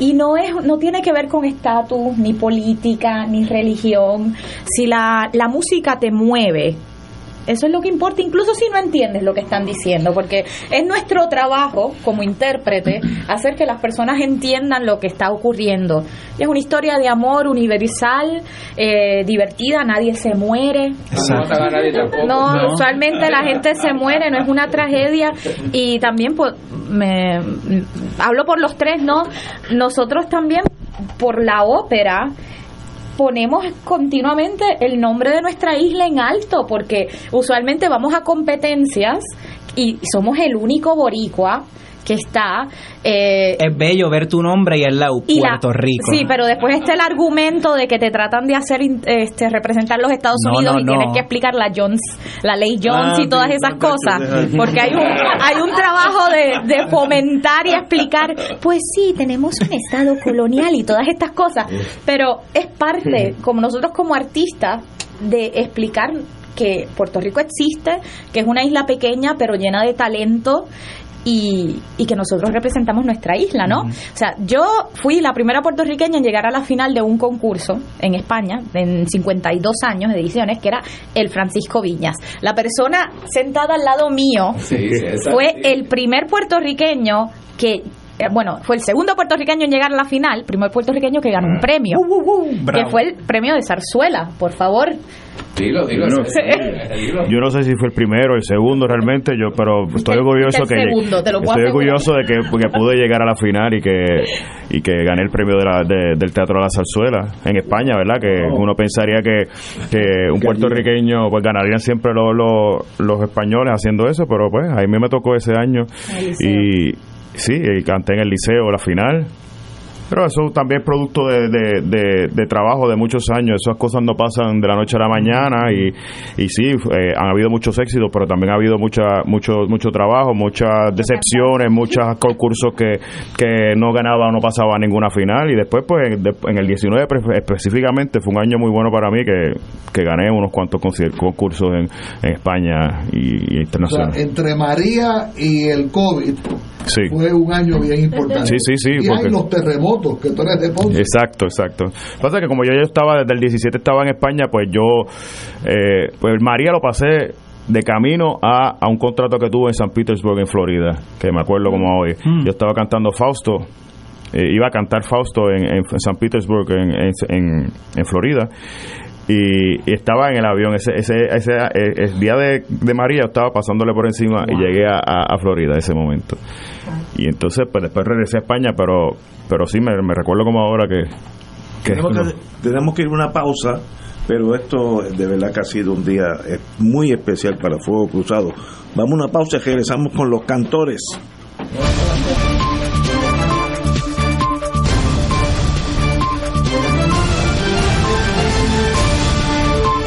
y no es no tiene que ver con estatus ni política ni religión. Si la, la música te mueve eso es lo que importa, incluso si no entiendes lo que están diciendo, porque es nuestro trabajo como intérprete hacer que las personas entiendan lo que está ocurriendo. Y es una historia de amor universal, eh, divertida, nadie se muere. No, No. usualmente la gente se muere, no es una tragedia. Y también, pues, me, hablo por los tres, ¿no? Nosotros también, por la ópera, ponemos continuamente el nombre de nuestra isla en alto, porque usualmente vamos a competencias y somos el único boricua que está eh, Es bello ver tu nombre y el lado y la- Puerto Rico. Sí, pero después está el argumento de que te tratan de hacer este representar los Estados No, Unidos no, y no. tienes que explicar la Jones, la ley Jones Ah, y todas esas cosas, porque hay un hay un trabajo de, de fomentar y explicar, pues sí, tenemos un estado colonial y todas estas cosas, pero es parte como nosotros como artistas de explicar que Puerto Rico existe, que es una isla pequeña pero llena de talento y, y que nosotros representamos nuestra isla, ¿no? O sea, yo fui la primera puertorriqueña en llegar a la final de un concurso en España, en 52 años de ediciones, que era el Francisco Viñas. La persona sentada al lado mío fue el primer puertorriqueño que eh, bueno, fue el segundo puertorriqueño en llegar a la final, primer puertorriqueño que ganó un premio, que fue el premio de Zarzuela, por favor. Dilo, dilo, Yo no, dilo. yo no sé si fue el primero o el segundo realmente, yo pero estoy El- orgulloso el que segundo, te lo puedo estoy asegurar. orgulloso de que, que pude llegar a la final y que y que gané el premio de la- de- del Teatro de la Zarzuela en España, ¿verdad? Que uno pensaría que, que un puertorriqueño pues ganarían siempre los, los, los españoles haciendo eso, pero pues a mí me tocó ese año El y sí, canté en el liceo la final. Pero eso también es producto de, de, de- de trabajo de muchos años. Esas cosas no pasan de la noche a la mañana y, y sí, eh, han habido muchos éxitos, pero también ha habido mucha, mucho, mucho trabajo, muchas decepciones, muchos concursos que, que no ganaba o no pasaba a ninguna final. Y después, pues en, de- en el 19 pre- específicamente, fue un año muy bueno para mí que, que gané unos cuantos conci- concursos en, en España y, y O sea, internacional. entre María y el COVID Sí. fue un año bien importante. Sí, sí, sí, Y hay los terremotos, que tú eres de Ponce. Exacto, exacto. Pasa que como yo ya estaba desde el 17 estaba en España, pues yo, eh, pues María lo pasé de camino a, a un contrato que tuve en San Petersburg, en Florida, que me acuerdo como hoy. Yo estaba cantando Fausto, eh, iba a cantar Fausto en, en San Petersburg, en, en, en- en Florida. Y, y estaba en el avión. Ese ese, ese eh, el día de, de María estaba pasándole por encima y llegué a, a, a Florida ese momento. Y entonces pues después regresé a España pero pero sí me, me recuerdo como ahora que, que Tenemos que, tenemos que ir a una pausa, pero esto de verdad que ha sido un día eh, muy especial para Fuego Cruzado. Vamos a una pausa y regresamos con los cantores.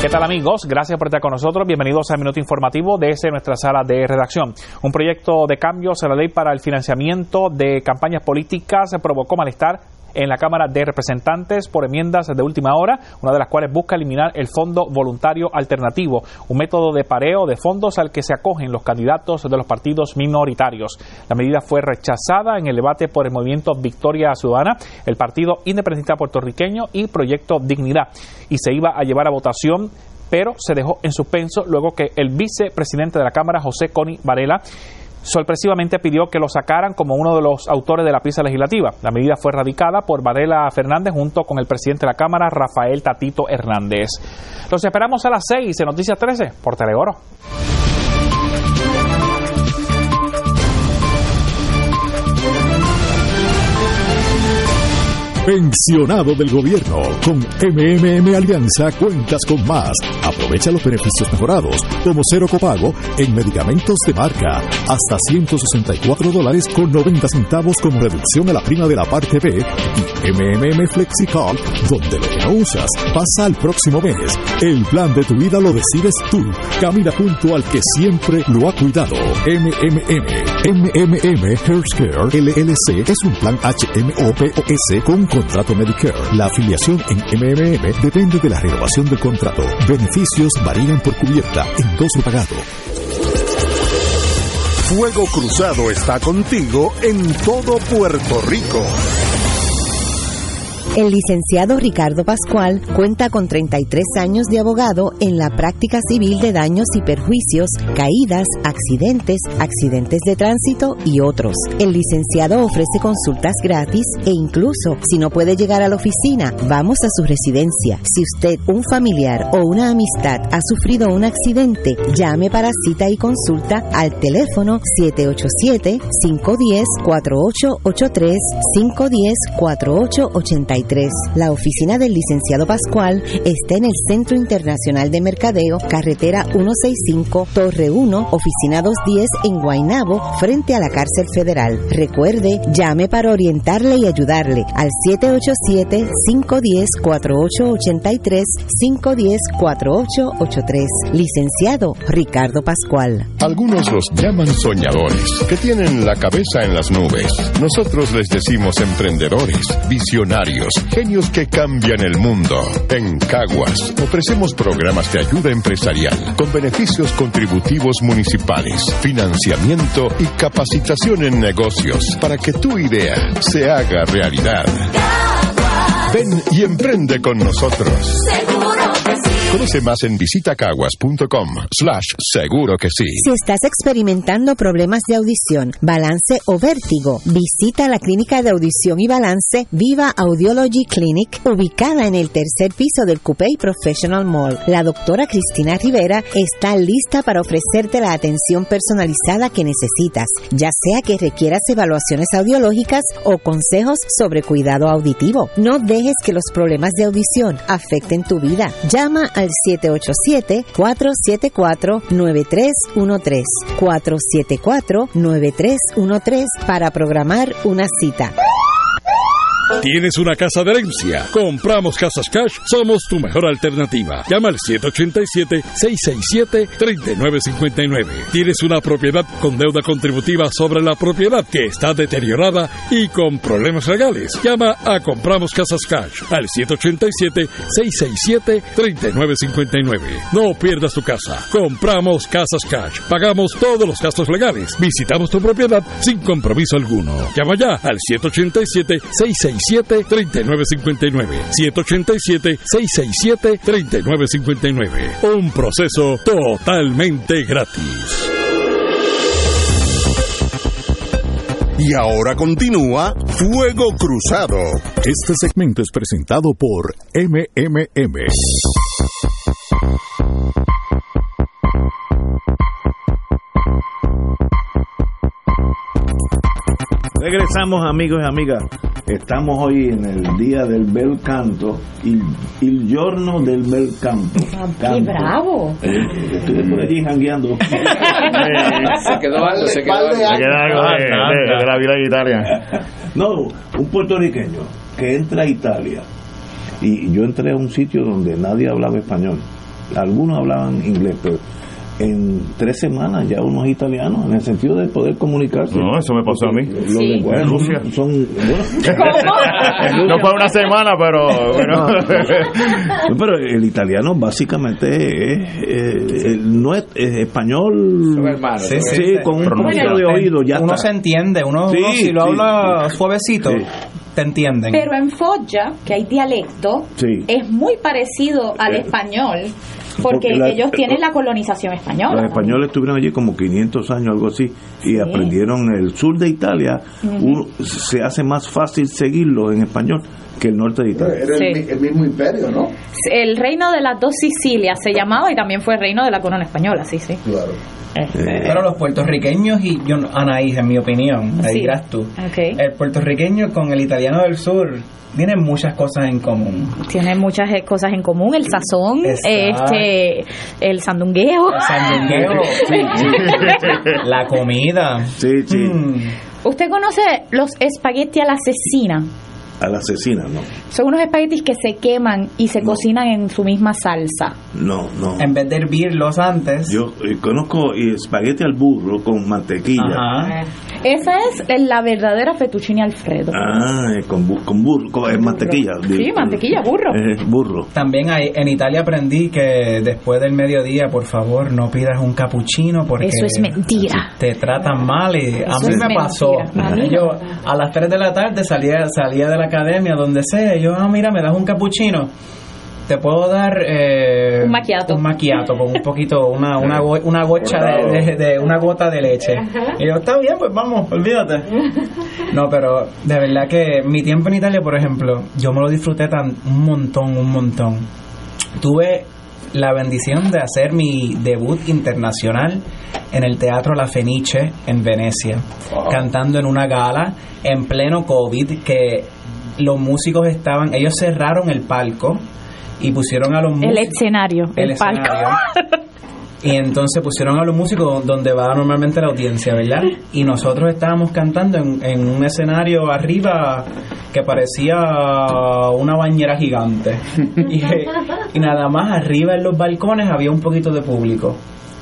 ¿Qué tal amigos? Gracias por estar con nosotros. Bienvenidos al Minuto Informativo desde nuestra sala de redacción. Un proyecto de cambios a la ley para el financiamiento de campañas políticas provocó malestar en la Cámara de Representantes por enmiendas de última hora, una de las cuales busca eliminar el Fondo Voluntario Alternativo, un método de pareo de fondos al que se acogen los candidatos de los partidos minoritarios. La medida fue rechazada en el debate por el movimiento Victoria Ciudadana, el Partido Independentista Puertorriqueño y Proyecto Dignidad, y se iba a llevar a votación pero se dejó en suspenso luego que el vicepresidente de la Cámara, José Coni Varela, sorpresivamente pidió que lo sacaran como uno de los autores de la pieza legislativa. La medida fue radicada por Varela Fernández junto con el presidente de la Cámara, Rafael Tatito Hernández. Los esperamos a las 6 en Noticias 13 por Teleoro. Pensionado del gobierno. Con MMM Alianza cuentas con más. Aprovecha los beneficios mejorados, como cero copago en medicamentos de marca, hasta 164 dólares con 90 centavos como reducción a la prima de la parte B y MMM FlexiCard, donde lo que no usas pasa al próximo mes. El plan de tu vida lo decides tú. Camina junto al que siempre lo ha cuidado. MMM. MMM Healthcare LLC es un plan HMO-POS con contrato Medicare. La afiliación en MMM depende de la renovación del contrato. Beneficios varían por cubierta, endoso pagado. Fuego Cruzado está contigo en todo Puerto Rico. El licenciado Ricardo Pascual cuenta con 33 años de abogado en la práctica civil de daños y perjuicios, caídas, accidentes, accidentes de tránsito y otros. El licenciado ofrece consultas gratis e incluso, si no puede llegar a la oficina, vamos a su residencia. Si usted, un familiar o una amistad ha sufrido un accidente, llame para cita y consulta al teléfono 787-510-4883, 510-4883. La oficina del licenciado Pascual está en el Centro Internacional de Mercadeo, carretera 165, Torre 1, oficina 210 en Guaynabo, frente a la cárcel federal. Recuerde, llame para orientarle y ayudarle al 787-510-4883, 510-4883. Licenciado Ricardo Pascual. Algunos los llaman soñadores, que tienen la cabeza en las nubes. Nosotros les decimos emprendedores, visionarios, genios que cambian el mundo. En Caguas ofrecemos programas de ayuda empresarial con beneficios contributivos municipales, financiamiento y capacitación en negocios para que tu idea se haga realidad. Ven y emprende con nosotros. Conoce más en visitacaguas.com slash seguro que sí. Si estás experimentando problemas de audición, balance o vértigo, visita la clínica de audición y balance Viva Audiology Clinic, ubicada en el tercer piso del Coupé Professional Mall. La doctora Cristina Rivera está lista para ofrecerte la atención personalizada que necesitas, ya sea que requieras evaluaciones audiológicas o consejos sobre cuidado auditivo. No dejes que los problemas de audición afecten tu vida. Llama al 787-474-9313. 474-9313 para programar una cita. ¿Tienes una casa de herencia? Compramos Casas Cash, somos tu mejor alternativa. Llama al 787-667-3959. ¿Tienes una propiedad con deuda contributiva sobre la propiedad que está deteriorada y con problemas legales? Llama a Compramos Casas Cash al 787-667-3959. No pierdas tu casa. Compramos Casas Cash. Pagamos todos los gastos legales. Visitamos tu propiedad sin compromiso alguno. Llama ya al 787 667 667-3959. 787-667-3959. Un proceso totalmente gratis. Y ahora continúa Fuego Cruzado. Este segmento es presentado por MMM. Regresamos amigos y amigas. Estamos hoy en el día del bel canto, el, el giorno del bel canto. ¡Qué bravo! Eh, estuve por allí jangueando. se quedó algo, se quedó algo. Se algo de, de- de la vida de Italia. No, un puertorriqueño que entra a Italia y yo entré a un sitio donde nadie hablaba español. Algunos hablaban inglés, pero en tres semanas ya uno es italiano, en el sentido de poder comunicarse. No, eso me pasó a mí. Los Sí. lenguajes En Rusia. son, bueno. No fue una semana, pero. pero- Pero el italiano básicamente es, eh, no es, es español. Sí, Sí, sí, sí. con un Bueno, poquito de oído ya uno está. se entiende, uno, Sí, uno si lo sí, habla sí. suavecito, te entienden. Pero en Foggia, que hay dialecto, Sí. es muy parecido al Eh, español, porque porque la- ellos tienen la colonización española. Los españoles estuvieron allí como 500 años, algo así, y aprendieron el sur de Italia. Se hace más fácil seguirlo en español que el norte de Italia. Era el, mi- el mismo imperio, ¿no? El reino de las dos Sicilias se llamaba y también fue reino de la corona española, sí, sí. Claro. Pero los puertorriqueños y yo, Anaís, en mi opinión, ahí Sí. dirás tú, Ok. el puertorriqueño con el italiano del sur tienen muchas cosas en común. Tienen muchas eh, cosas en común, el sazón, Exacto. este, el sandungueo. El sandungueo, la comida. Sí, sí. ¿Usted conoce los espagueti a la cecina? A la asesina, no. Son unos espaguetis que se queman y se cocinan en su misma salsa. No, no. En vez de hervirlos antes. Yo eh, conozco eh, espagueti al burro con mantequilla. Ajá. Esa es la verdadera fettuccine alfredo. Ah, eh, con, bu- con burro, con eh, mantequilla. Sí, mantequilla, burro. Eh, burro. También hay, en Italia aprendí que después del mediodía, por favor, no pidas un cappuccino porque Eso es mentira. te tratan mal y a Eso mí me pasó. mentira. Yo a las 3 de la tarde salía, salía de la academia, donde sea, y yo, ah, mira, me das un cappuccino. Te puedo dar eh, Un macchiato. un macchiato con un poquito, una, una, go- una gocha de, de- de- una gota de leche. Y yo, está bien, pues vamos, olvídate. No, pero de verdad que mi tiempo en Italia, por ejemplo, yo me lo disfruté tan un montón, un montón. Tuve la bendición de hacer mi debut internacional en el Teatro La Fenice en Venecia, cantando en una gala en pleno COVID que los músicos estaban, ellos cerraron el palco y pusieron a los El músicos escenario, el, el palco. escenario. Y entonces pusieron a los músicos donde va normalmente la audiencia, ¿verdad? Y nosotros estábamos cantando en, en un escenario arriba que parecía una bañera gigante. Y, y nada más arriba en los balcones había un poquito de público.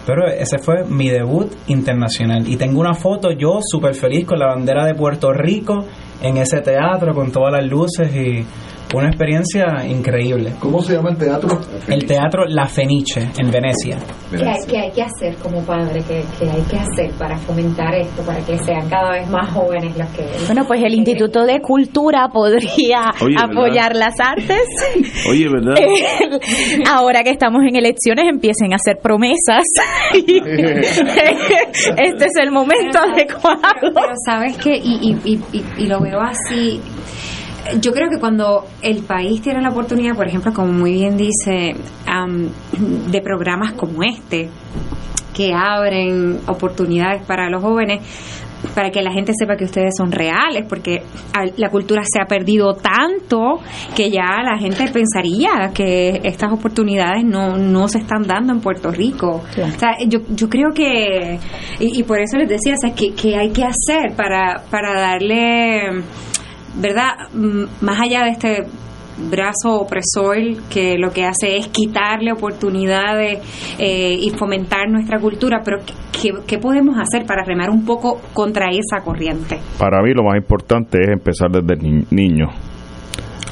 Pero ese fue mi debut internacional. Y tengo una foto yo súper feliz con la bandera de Puerto Rico en ese teatro con todas las luces y Una experiencia increíble. ¿Cómo se llama el teatro? El teatro La Fenice en Venecia. ¿Qué hay, qué hay que hacer como padre? ¿Qué, qué hay que hacer para fomentar esto, para que sean cada vez más jóvenes los que... Bueno, pues el Instituto de Cultura podría Oye, ¿verdad? apoyar las artes. Oye, ¿verdad? Ahora que estamos en elecciones, empiecen a hacer promesas. este es el momento adecuado. Pero sabes que, y, y, y- y lo veo así, yo creo que cuando el país tiene la oportunidad, por ejemplo, como muy bien dice, am, de programas como este, que abren oportunidades para los jóvenes, para que la gente sepa que ustedes son reales, porque la cultura se ha perdido tanto que ya la gente pensaría que estas oportunidades no, no se están dando en Puerto Rico. O sea, yo, yo creo que, y, y por eso les decía, o sea, que, que hay que hacer para, para darle, ¿verdad? Mm, Más allá de este brazo opresor que lo que hace es quitarle oportunidades eh, y fomentar nuestra cultura, pero ¿qué, podemos hacer para remar un poco contra esa corriente? Para mí lo más importante es empezar desde ni- niño.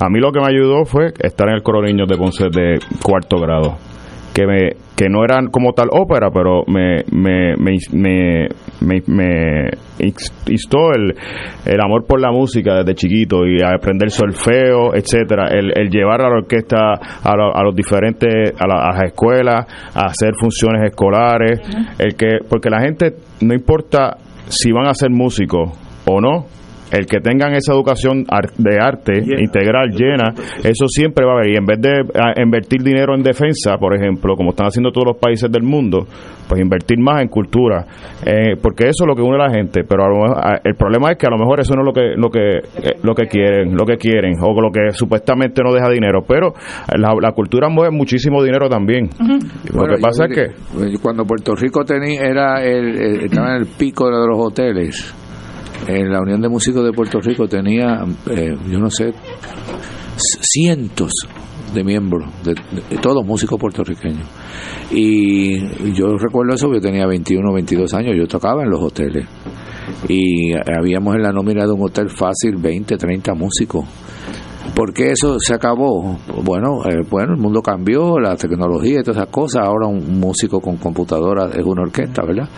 A mí lo que me ayudó fue estar en el coro niños de Ponce de cuarto grado. Que, me, que no eran como tal ópera, pero me, me, me, me, me, me instó el, el amor por la música desde chiquito y a aprender solfeo, etcétera. El, el llevar a la orquesta a, lo- a los diferentes a, la- a las escuelas a hacer funciones escolares. El que porque la gente no importa si van a ser músicos o no el que tengan esa educación ar- de arte integral llena, eso siempre va a haber. Y en vez de invertir dinero en defensa, por ejemplo, como están haciendo todos los países del mundo, pues invertir más en cultura, eh, porque eso es lo que une a la gente. Pero a lo mejor- el problema es que a lo mejor eso no es lo que lo que eh, lo que quieren, lo que quieren o lo que supuestamente no deja dinero. Pero la, la cultura mueve muchísimo dinero también. Lo Bueno, que pasa yo- es que cuando Puerto Rico tenía era el, el- estaba en el pico de los hoteles en la Unión de Músicos de Puerto Rico tenía eh, yo no sé cientos de miembros de, todos músicos puertorriqueños. Y yo recuerdo eso yo tenía 21 22 años yo tocaba en los hoteles. Y habíamos en la nómina de un hotel fácil 20 30 músicos ¿Por qué eso se acabó? Bueno, eh, bueno, el mundo cambió, la tecnología y todas esas cosas. Ahora un músico con computadora es una orquesta, ¿verdad?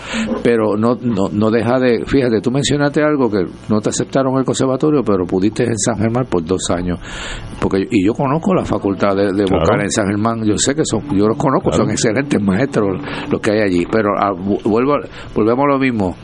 Pero no, no, no deja de. Fíjate, tú mencionaste algo que no te aceptaron el conservatorio, pero pudiste en San Germán por dos años. porque Y yo conozco la facultad de, de Claro. vocal en San Germán. Yo sé que son, yo los conozco, son excelentes maestros los que hay allí. Pero ah, vu- vuelvo, volvemos a lo mismo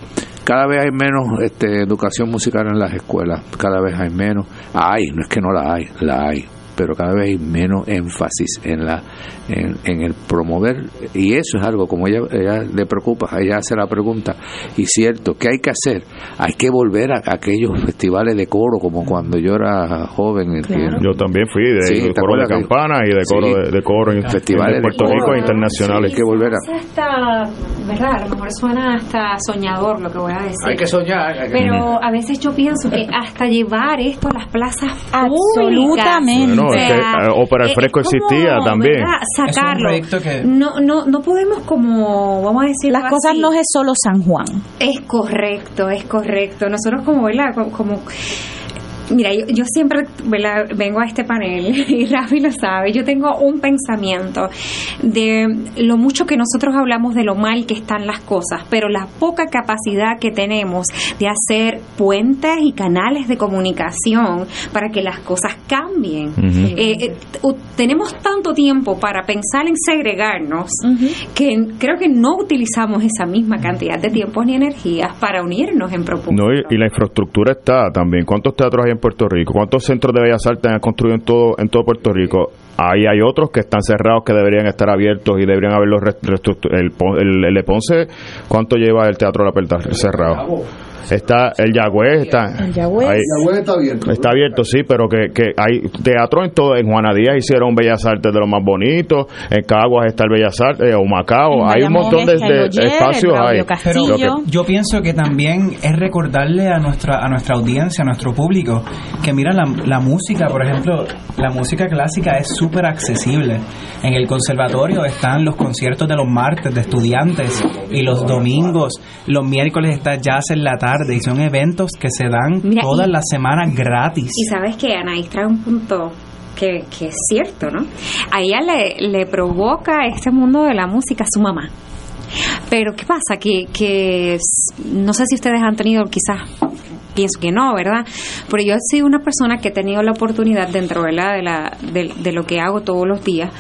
cada vez hay menos este, educación musical en las escuelas, cada vez hay menos. Hay, no es que no la hay, la hay, pero cada vez hay menos énfasis en la en, en el promover y eso es algo como ella, ella le preocupa, ella hace la pregunta y cierto, ¿qué hay que hacer? Hay que volver a, aquellos festivales de coro como cuando yo era joven, ¿entiendes? yo también fui de Sí, ¿te coro de campana y de coro Sí. de, de coro en Festivales en de Puerto coro. Rico e internacionales Sí, hay que volver a Eso está, ¿verdad? A lo mejor suena hasta soñador lo que voy a decir. Hay que soñar. hay que- Pero a veces yo pienso que hasta llevar esto a las plazas Absolutamente. Bueno, es que, eh, Ópera al es Fresco existía también. ¿verdad? Sacarlo. Es un proyecto que- No, no, no podemos como, vamos a decir Las cosas no es solo San Juan. Es correcto, es correcto. Nosotros como, ¿verdad? Como, como- Mira, yo, yo siempre ¿verdad? vengo a este panel y Rafi lo sabe. Yo tengo un pensamiento de lo mucho que nosotros hablamos de lo mal que están las cosas, pero la poca capacidad que tenemos de hacer puentes y canales de comunicación para que las cosas cambien. Eh, eh, tenemos tanto tiempo para pensar en segregarnos que creo que no utilizamos esa misma cantidad de tiempo ni energías para unirnos en propósito. No, y, y la infraestructura está también. ¿Cuántos teatros hay en Puerto Rico? ¿Cuántos centros de bellas artes han construido en todo en todo Puerto Rico? Ahí hay otros que están cerrados que deberían estar abiertos y deberían haberlos el, el, el ¿cuánto lleva el Teatro la Perla cerrado? Está el Yagüez, está El Yagüez. Ahí- Yagüez está abierto. Está abierto, sí, pero que, que hay teatro en todo. En Juana Díaz hicieron Bellas Artes de los más bonitos. En Caguas está el Bellas Artes, en Humacao. En Hay un montón de, Oyer, espacios. Braulio Pero Lo que- yo pienso que también es recordarle a nuestra a nuestra audiencia, a nuestro público, que mira la, la música, por ejemplo, la música clásica es súper accesible. En el conservatorio están los conciertos de los martes de estudiantes y los domingos, los miércoles está jazz en la tarde y son eventos que se dan Mira, todas y- las semanas gratis. Y sabes que Anaís trae un punto que, que es cierto, ¿no? A ella le, le provoca este mundo de la música su mamá. Pero ¿qué pasa? Que, que no sé si ustedes han tenido quizás pienso que no, ¿verdad? Pero yo he sido una persona que he tenido la oportunidad dentro ¿verdad? De, la, de, de lo que hago todos los días,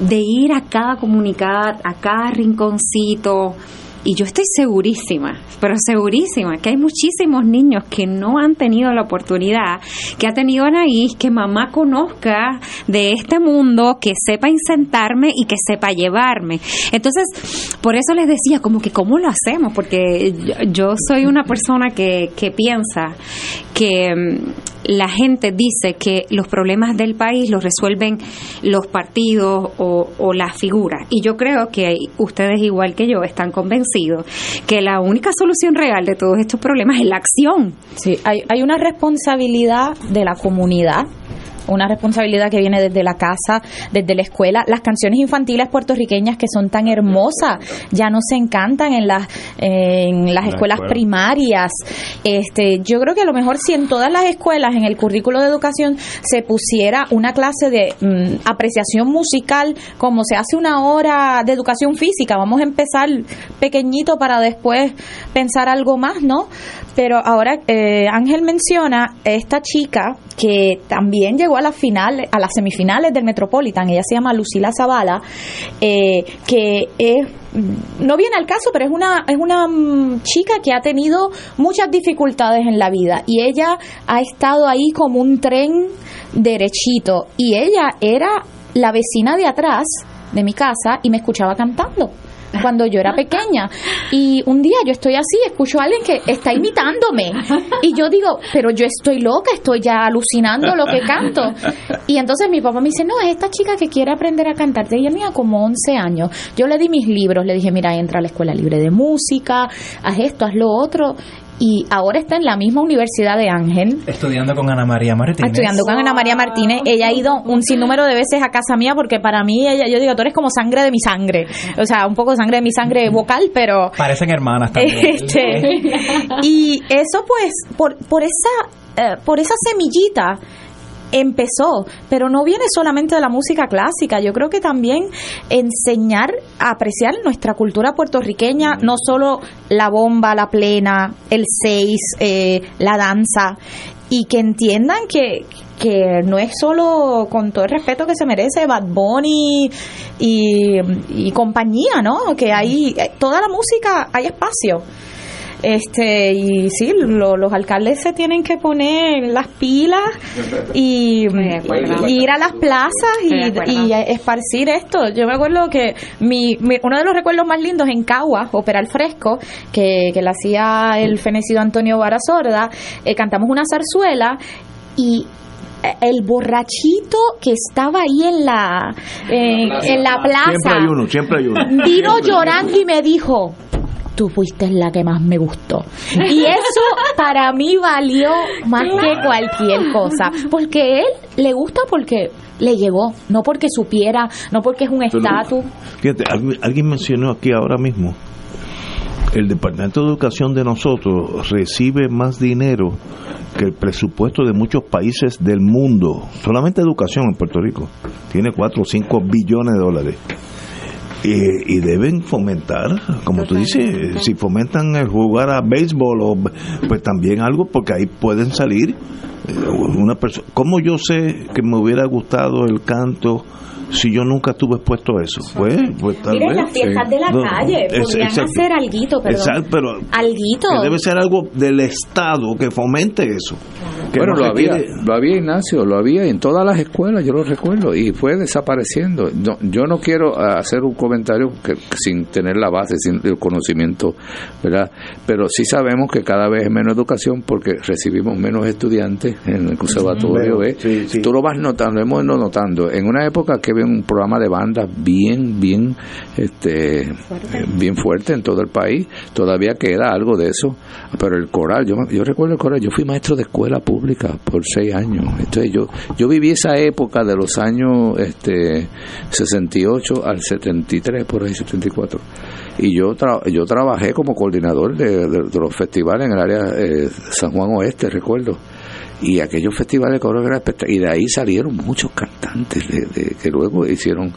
de ir a cada comunidad, a cada rinconcito. Y yo estoy segurísima, pero segurísima, que hay muchísimos niños que no han tenido la oportunidad, que ha tenido Anaís, que mamá conozca de este mundo, que sepa insentarme y que sepa llevarme. Entonces, por eso les decía, como que cómo lo hacemos, porque yo, soy una persona que, que piensa que mm, la gente dice que los problemas del país los resuelven los partidos o, o las figuras. Y yo creo que ustedes, igual que yo, están convencidos que la única solución real de todos estos problemas es la acción. Sí, hay, hay una responsabilidad de la comunidad una responsabilidad que viene desde la casa, desde la escuela. Las canciones infantiles puertorriqueñas que son tan hermosas ya no se encantan en las en las La escuelas escuela. primarias. Este, yo creo que a lo mejor si en todas las escuelas en el currículo de educación se pusiera una clase de mm, apreciación musical como se hace una hora de educación física, vamos a empezar pequeñito para después pensar algo más, ¿no? Pero ahora eh, Ángel menciona esta chica que también llegó a las finales, a las semifinales del Metropolitan. Ella se llama Lucila Zavala, eh, que es mm, no viene al caso, pero es una es una mm, chica que ha tenido muchas dificultades en la vida. Y ella ha estado ahí como un tren derechito. Y ella era la vecina de atrás de mi casa y me escuchaba cantando cuando yo era pequeña. Y un día yo estoy así, escucho a alguien que está imitándome. Y yo digo, pero yo estoy loca, estoy ya alucinando lo que canto. Y entonces mi papá me dice, no, es esta chica que quiere aprender a cantar. Ella tenía como 11 años. Yo le di mis libros, le dije, mira, entra a la escuela libre de música, haz esto, haz lo otro. Y ahora está en la misma universidad de Ángel. Estudiando con Ana María Martínez. Estudiando con Ana María Martínez, ella ha ido un sinnúmero de veces a casa mía porque para mí, ella, yo digo, tú eres como sangre de mi sangre. O sea, un poco sangre de mi sangre vocal, pero Parecen hermanas también. este, y eso pues, por, por esa, eh, por esa semillita empezó, pero no viene solamente de la música clásica, yo creo que también enseñar a apreciar nuestra cultura puertorriqueña, no solo la bomba, la plena, el seis, eh, la danza, y que entiendan que, que no es solo con todo el respeto que se merece Bad Bunny y, y compañía, ¿no? Que hay eh, toda la música, hay espacio. Este, y sí, lo- los alcaldes se tienen que poner las pilas y, ir a las plazas y, esparcir esto. Yo me acuerdo que mi, mi- uno de los recuerdos más lindos en Cagua, Opera al Fresco, que, que le hacía el fenecido Antonio Barazorda, eh, cantamos una zarzuela y eh, el borrachito que estaba ahí en la en, en la plaza. Siempre hay uno, siempre hay uno. vino llorando y me dijo tú fuiste la que más me gustó y eso para mí valió más que cualquier cosa porque él le gusta porque le llegó no porque supiera no porque es un estatus Fíjate, alguien, alguien mencionó aquí ahora mismo, el Departamento de Educación de nosotros recibe más dinero que el presupuesto de muchos países del mundo. Solamente educación en Puerto Rico. Tiene 4 o 5 billones de dólares. Y, y deben fomentar, como tú dices, si fomentan el jugar a béisbol, o, pues también algo, porque ahí pueden salir eh, una persona. ¿Cómo yo sé que me hubiera gustado el canto si yo nunca estuve expuesto a eso? Pues, pues tal Miren vez. las fiestas de la No, calle es- podrían exacto. hacer alguito pero Exacto, pero alguito que debe ser algo del Estado que fomente eso. Que bueno, no lo había, lo había Ignacio, lo había en todas las escuelas, yo lo recuerdo, y fue desapareciendo. No, yo no quiero ah, hacer un comentario que, sin tener la base, sin el conocimiento, ¿verdad? Pero sí sabemos que cada vez es menos educación porque recibimos menos estudiantes en el conservatorio. Sí, sí. Tú lo vas notando, hemos ido notando. En una época que había un programa de bandas bien, bien, este, eh, bien fuerte en todo el país, todavía queda algo de eso. Pero el coral, yo, yo recuerdo el coral, yo fui maestro de escuela pública por seis años. Entonces yo, yo viví esa época de los años este, 68 al 73, por ahí 74. Y yo, tra- yo trabajé como coordinador de, de- de los festivales en el área eh, San Juan Oeste, recuerdo. Y aquellos festivales de coro eran y de ahí salieron muchos cantantes de, de- que luego hicieron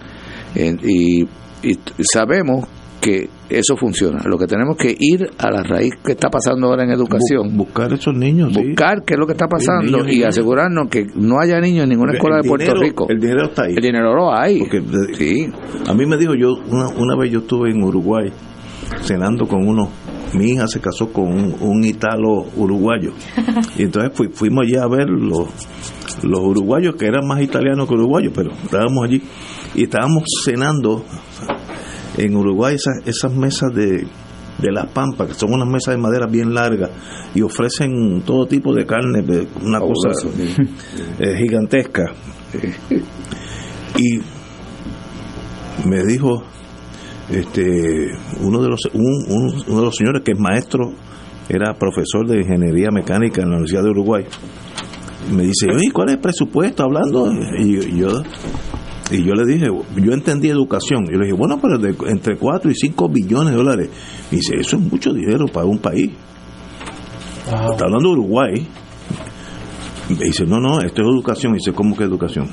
eh, y, y sabemos que eso funciona. Lo que tenemos que ir a la raíz que está pasando ahora en educación. buscar esos niños sí. buscar qué es lo que está pasando niños y asegurarnos que no haya niños en ninguna escuela el de Puerto dinero- Rico. El dinero está ahí. el dinero lo hay. Porque sí. a mí me dijo yo, una, una vez yo estuve en Uruguay cenando con uno, mi hija se casó con un, un italo uruguayo. Y entonces fui- fuimos allá a ver los, los uruguayos que eran más italianos que uruguayos, pero estábamos allí y estábamos cenando en Uruguay esas, esas mesas de, de las pampas, que son unas mesas de madera bien largas y ofrecen todo tipo de carne, una cosa Fabuloso, eh, gigantesca. Y me dijo este uno de los un- un- uno de los señores que es maestro era profesor de ingeniería mecánica en la Universidad de Uruguay. Me dice oye cuál es el presupuesto hablando y yo y yo le dije yo entendí educación. Yo le dije bueno pero de- entre 4 y 5 billones de dólares. Y dice eso es mucho dinero para un país. Está hablando de Uruguay. Me dice no no esto es educación. Y dice ¿cómo que educación?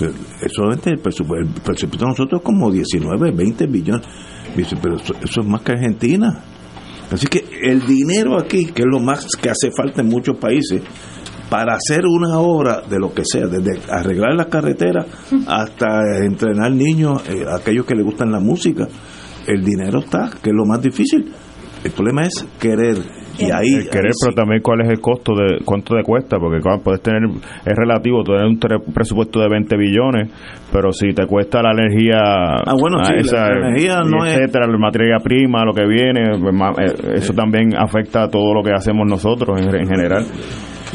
Es solamente el presupuesto, de nosotros es como 19, 20 billones. Pero eso, eso es más que Argentina. Así que el dinero aquí, que es lo más que hace falta en muchos países, para hacer una obra de lo que sea, desde arreglar las carreteras hasta entrenar niños, eh, aquellos que les gustan la música, el dinero está, que es lo más difícil. El problema es querer. Y ahí, el querer, ahí sí. pero también cuál es el costo de cuánto te cuesta, porque claro, puedes tener, es relativo, tener un tre- presupuesto de 20 billones, pero si te cuesta la energía, Ah, bueno, ah, sí, la- la energía no es- etcétera, la materia prima, lo que viene, pues, eh, eso también afecta a todo lo que hacemos nosotros en, en general.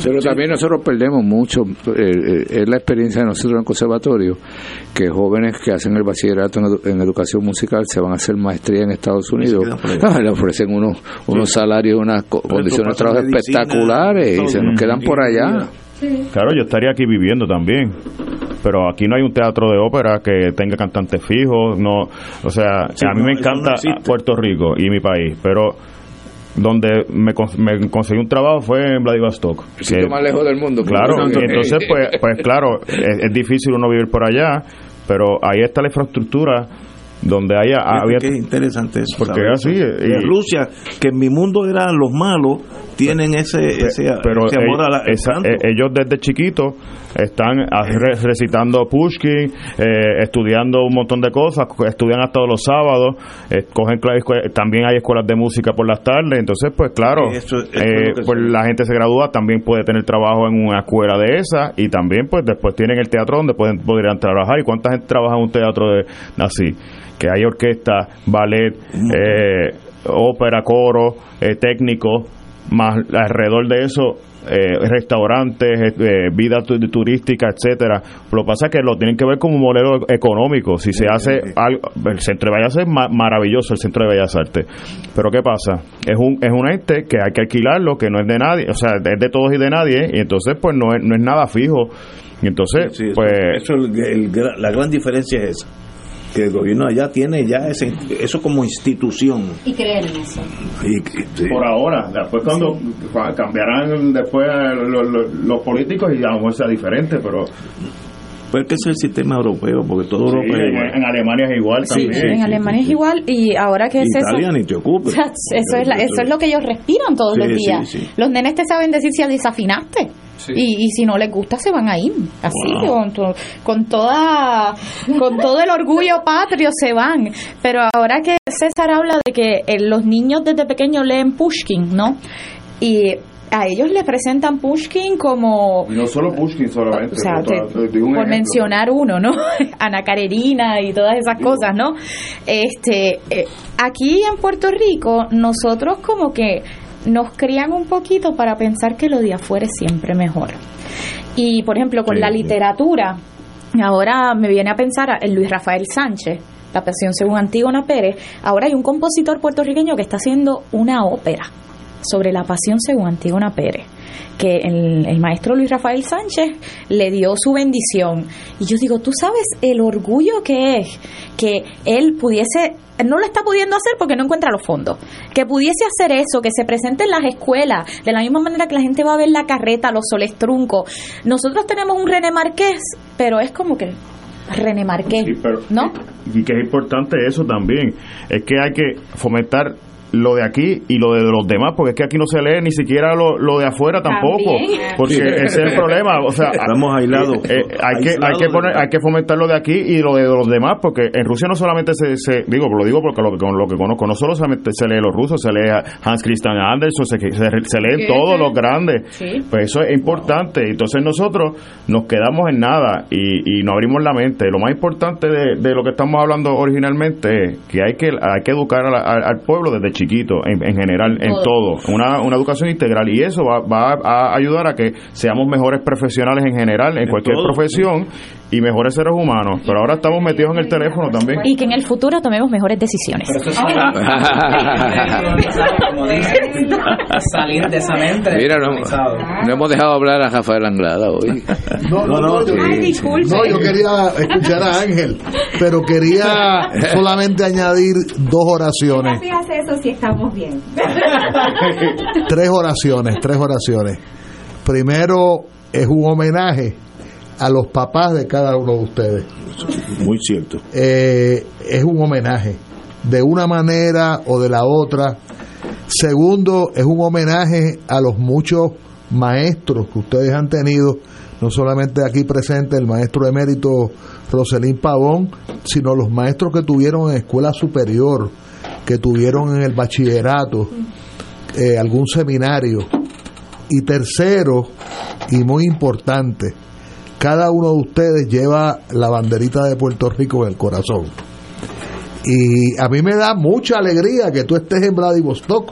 Pero también nosotros perdemos mucho, eh, eh, es la experiencia de nosotros en el conservatorio, que jóvenes que hacen el bachillerato en, edu- en educación musical se van a hacer maestría en Estados Unidos. Ah, le ofrecen unos, unos salarios, unas co- condiciones de trabajo medicina, espectaculares y se nos quedan por allá. Claro, yo estaría aquí viviendo también. Pero aquí no hay un teatro de ópera que tenga cantantes fijos, no, o sea, Sí, a mí no, me no encanta. Puerto Rico y mi país, pero donde me, me conseguí un trabajo fue en Vladivostok. El sitio que- más lejos del mundo. Claro, y entonces pues, pues claro, es, es difícil uno vivir por allá, pero ahí está la infraestructura donde haya había que es interesante eso. Porque así, y- Rusia, que en mi mundo eran los malos, tienen ese, ese, pero ese amor e- a la- al esa- canto. ellos desde chiquitos están a- re- recitando Pushkin, eh, estudiando un montón de cosas, co- estudian hasta los sábados, eh, cogen también hay escuelas de música por las tardes, entonces pues claro, Eso- eso es eh, pues la gente se gradúa, también puede tener trabajo en una escuela de esa y también pues después tienen el teatro donde pueden podrían trabajar. Y cuánta gente trabaja en un teatro de así, que hay orquesta, ballet, eh, ópera, coro, eh, técnico, más alrededor de eso eh, restaurantes, eh, vida tu- turística, etcétera. Lo que pasa es que lo tienen que ver como un modelo económico. Si se hace algo, el centro de Bellas Artes es ma- maravilloso, el centro de Bellas Artes. Pero ¿qué pasa? Es un es un ente que hay que alquilarlo, que no es de nadie, o sea, es de todos y de nadie, y entonces pues no es, no es nada fijo. Y entonces, Sí, pues eso el- la gran diferencia es esa. Que el gobierno allá tiene ya ese, eso como institución. Y creer en eso. Y, y- sí. por ahora, después cuando cua- cambiarán después los, los- los políticos y a lo mejor sea diferente, pero Pues que es el sistema europeo, porque todo Sí, Europa es en, igual. en Alemania es igual Sí, también. en Alemania es igual y ahora que es eso. Italia ni te ocupes. Eso es, la- eso es lo que ellos respiran todos Sí, los sí, días. sí. Los nenes te saben decir si desafinaste. Y, y si no les gusta se van a ir así Wow. con, con toda con todo el orgullo patrio se van pero ahora que César habla de que eh, los niños desde pequeños leen Pushkin no y a ellos les presentan Pushkin como no solo Pushkin solamente. o sea, otra- te- te digo un por ejemplo. mencionar uno, ¿no? Ana Karenina y todas esas cosas, ¿no? Este, eh, aquí en Puerto Rico nosotros como que nos crían un poquito para pensar que lo de afuera es siempre mejor. Y por ejemplo, con Sí, la literatura, ahora me viene a pensar en Luis Rafael Sánchez, La Pasión según Antígona Pérez. Ahora hay un compositor puertorriqueño que está haciendo una ópera sobre la Pasión según Antígona Pérez. Que el, el maestro Luis Rafael Sánchez le dio su bendición. Y yo digo, tú sabes el orgullo que es que él pudiese no lo está pudiendo hacer porque no encuentra los fondos. Que pudiese hacer eso, que se presente en las escuelas, de la misma manera que la gente va a ver la carreta, los soles truncos. Nosotros tenemos un René Marqués, pero es como que René Marqués, ¿no? Y que es importante eso también, es que hay que fomentar lo de aquí y lo de los demás, porque es que aquí no se lee ni siquiera lo, lo de afuera tampoco, porque ese es el problema, o sea, estamos aislados. eh, hay que hay que poner hay que fomentar lo de aquí y lo de los demás, porque en Rusia no solamente se, se digo, lo digo porque lo que con lo que conozco, no solo solamente se lee los rusos, se lee a Hans Christian Andersen, se, se, se leen todos los grandes, pues eso es importante, entonces nosotros nos quedamos en nada y, y no abrimos la mente, lo más importante de, de lo que estamos hablando originalmente es que hay que hay que educar a la- al, al pueblo desde chiquito, en, en general, en todo, una, una educación integral. Y eso va, va a ayudar a que seamos mejores profesionales en general, en, cualquier todo. profesión y mejores seres humanos, pero ahora estamos metidos en el teléfono también. Y que en el futuro tomemos mejores decisiones. Como dicen, salir de esa mente. Mira, no, no hemos dejado hablar a Rafael Anglada hoy. No, no, no, yo, no, yo quería escuchar a Ángel, pero quería solamente añadir dos oraciones. hace eso si estamos bien. Tres oraciones, tres oraciones. Primero es un homenaje a los papás de cada uno de ustedes. Muy cierto. Eh, es un homenaje, de una manera o de la otra. Segundo, es un homenaje a los muchos maestros que ustedes han tenido, no solamente aquí presente el maestro emérito Roselín Pavón, sino los maestros que tuvieron en escuela superior, que tuvieron en el bachillerato, eh, algún seminario. Y tercero, y muy importante, cada uno de ustedes lleva la banderita de Puerto Rico en el corazón. Y a mí me da mucha alegría que tú estés en Vladivostok,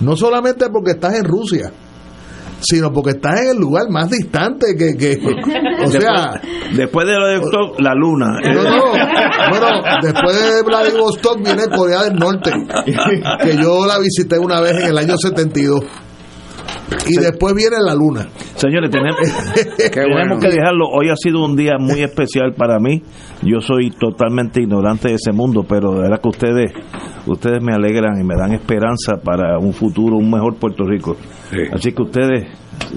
no solamente porque estás en Rusia, sino porque estás en el lugar más distante que... que o sea, después, después de Octo- la luna. no, no, bueno, después de Vladivostok viene Corea del Norte, que yo la visité una vez en el año 72. Y después viene la luna. Señores, tenemos, tenemos que dejarlo. Hoy ha sido un día muy especial para mí. Yo soy totalmente ignorante de ese mundo, pero de verdad que ustedes, ustedes me alegran y me dan esperanza para un futuro, un mejor Puerto Rico. Así que ustedes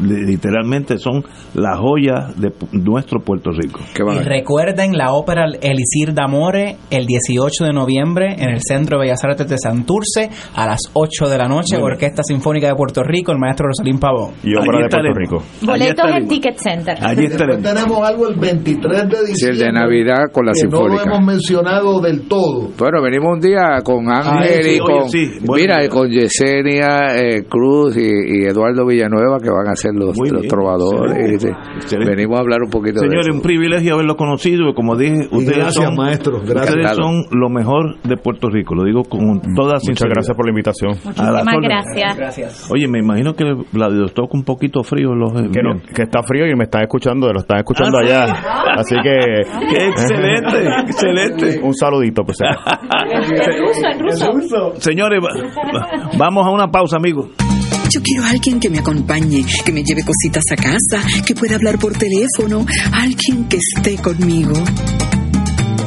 li- literalmente son la joya de nuestro Puerto Rico. Y recuerden la ópera Elisir d'Amore el 18 de noviembre en el Centro de Bellas Artes de Santurce a las 8 de la noche, bien. Orquesta Sinfónica de Puerto Rico, el maestro Rosalín Pavón. Y ópera de Puerto Rico. Boletos en Ticket Center. Después tenemos algo el 23 de Sí, el diciembre. de Navidad con la que no lo Sinfónica. hemos mencionado del todo. Bueno, venimos un día con Ángel sí, y oye, con, sí, bueno. mira, y con Yesenia eh, Cruz y, y Eduardo Villanueva que van a ser los, los bien, trovadores. excelente, y- excelente. Venimos a hablar un poquito Señores, de un eso. privilegio haberlo conocido. Como dije, ustedes, gracias, son, maestro, gracias. ustedes son lo mejor de Puerto Rico. Lo digo con toda Muchas gracias por la invitación. Muchísimas gracias. Oye, me imagino que Vladivostok un poquito frío los Que, no- que está frío y me están escuchando, lo están escuchando Ah, sí. allá. Así que. ¡Qué excelente! ¡Excelente! Un saludito, pues. Señores, va- vamos a una pausa, amigos. Yo quiero a alguien que me acompañe, que me lleve cositas a casa, que pueda hablar por teléfono, alguien que esté conmigo.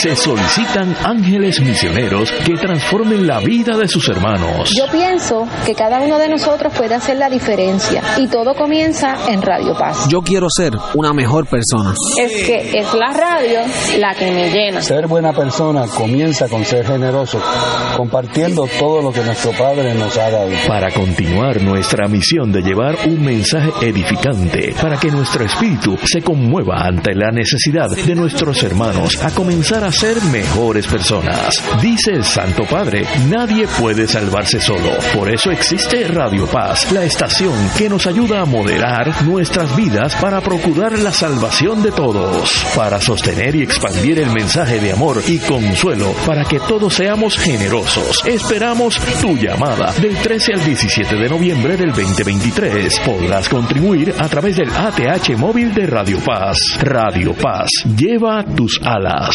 Se solicitan ángeles misioneros que transformen la vida de sus hermanos. Yo pienso que cada uno de nosotros puede hacer la diferencia y todo comienza en Radio Paz. Yo quiero ser una mejor persona. Es que es la radio la que me llena. Ser buena persona comienza con ser generoso, compartiendo todo lo que nuestro Padre nos ha dado. Para continuar nuestra misión de llevar un mensaje edificante, para que nuestro espíritu se conmueva ante la necesidad de nuestros hermanos a comenzar a ser mejores personas. Dice el Santo Padre, nadie puede salvarse solo. Por eso existe Radio Paz, la estación que nos ayuda a moderar nuestras vidas para procurar la salvación de todos, para sostener y expandir el mensaje de amor y consuelo, para que todos seamos generosos. Esperamos tu llamada del 13 al 17 de noviembre del 2023. Podrás contribuir a través del ATH móvil de Radio Paz. Radio Paz, lleva tus alas.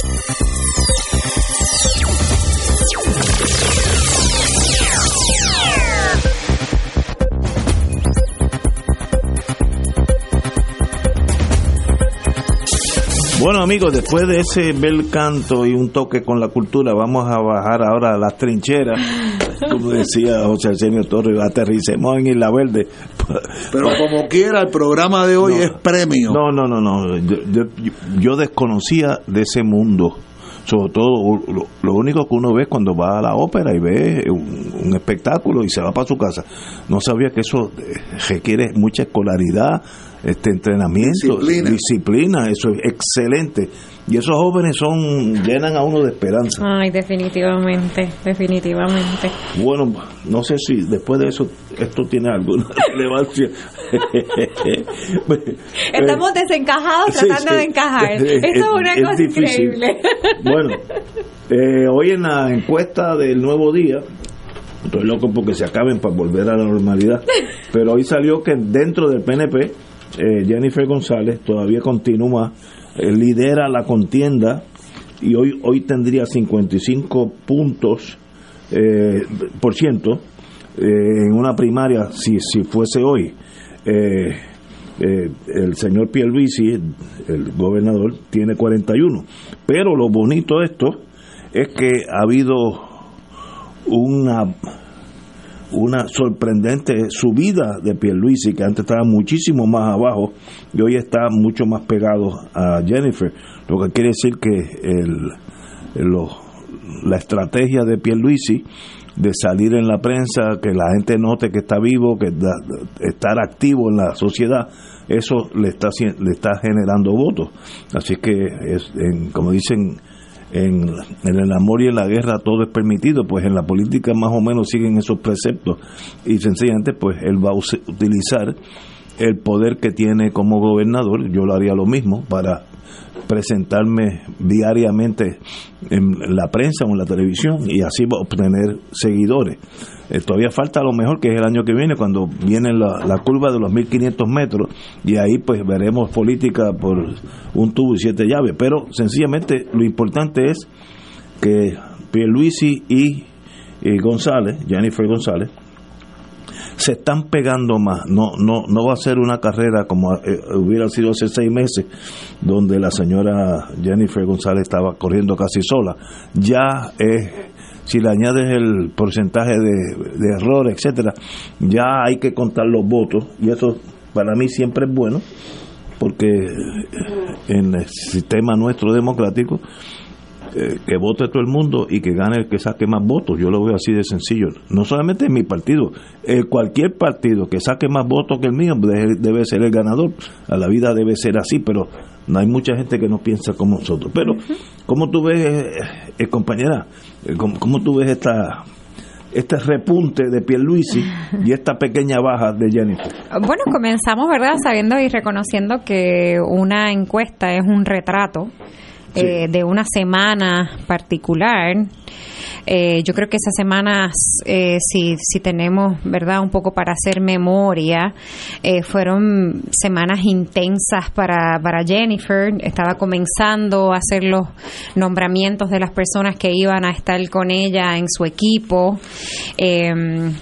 Bueno amigos, después de ese bel canto y un toque con la cultura, vamos a bajar ahora a las trincheras, como decía José Arsenio Torres, aterricemos en Isla Verde. Pero como quiera, el programa de hoy No. es premio. No, no, no, no, yo, yo- yo desconocía de ese mundo. Sobre todo, lo, lo único que uno ve cuando va a la ópera y ve un, un espectáculo y se va para su casa. No sabía que eso eh, requiere mucha escolaridad, este entrenamiento, Disciplina. disciplina, eso es excelente. Y esos jóvenes son llenan a uno de esperanza. Ay, definitivamente, definitivamente. Bueno, no sé si después de eso esto tiene alguna relevancia. Estamos desencajados Sí, tratando sí. de encajar. Es- Eso es es- una es cosa difícil. increíble. Bueno, eh, hoy en la encuesta del nuevo día, estoy loco porque se acaben para volver a la normalidad, pero hoy salió que dentro del PNP, eh, Jennifer González todavía continúa, eh, lidera la contienda y hoy, hoy tendría 55 puntos eh, por ciento en una primaria si, si fuese hoy. El señor Pierluisi, el gobernador, tiene 41. Pero lo bonito de esto es que ha habido una una sorprendente subida de Pierluisi, que antes estaba muchísimo más abajo y hoy está mucho más pegado a Jennifer, lo que quiere decir que el, la estrategia de Pierluisi de salir en la prensa, que la gente note que está vivo, que estar activo en la sociedad, eso le está le está generando votos. Así que es, como dicen en, el amor y en la guerra todo es permitido, pues en la política más o menos siguen esos preceptos y sencillamente pues él va a utilizar el poder que tiene como gobernador, yo lo haría lo mismo para presentarme diariamente en la prensa o en la televisión y así obtener seguidores. Eh, todavía falta lo mejor que es el año que viene cuando viene la, curva de los 1500 metros y ahí pues veremos política por un tubo y siete llaves, pero sencillamente lo importante es que Pierluisi y, y González, Jennifer González, se están pegando más. No, no, no va a ser una carrera como eh, hubiera sido hace seis meses, donde la señora Jennifer González estaba corriendo casi sola. Ya es si le añades el porcentaje de, de error, etcétera, ya hay que contar los votos y eso para mí siempre es bueno porque en el sistema nuestro democrático eh, que vote todo el mundo y que gane el que saque más votos. Yo lo veo así de sencillo. No solamente en mi partido, eh, cualquier partido que saque más votos que el mío debe, ser el ganador. A la vida debe ser así, pero no hay mucha gente que no piensa como nosotros. Pero, ¿cómo tú ves, eh, compañera, cómo, tú ves esta este repunte de Pierluisi y esta pequeña baja de Jennifer? Bueno, comenzamos, ¿verdad?, sabiendo y reconociendo que una encuesta es un retrato eh, de una semana particular eh, yo creo que esas semanas, eh, si, si tenemos, ¿verdad?, un poco para hacer memoria, eh, fueron semanas intensas para, para Jennifer. Estaba comenzando a hacer los nombramientos de las personas que iban a estar con ella en su equipo. Em,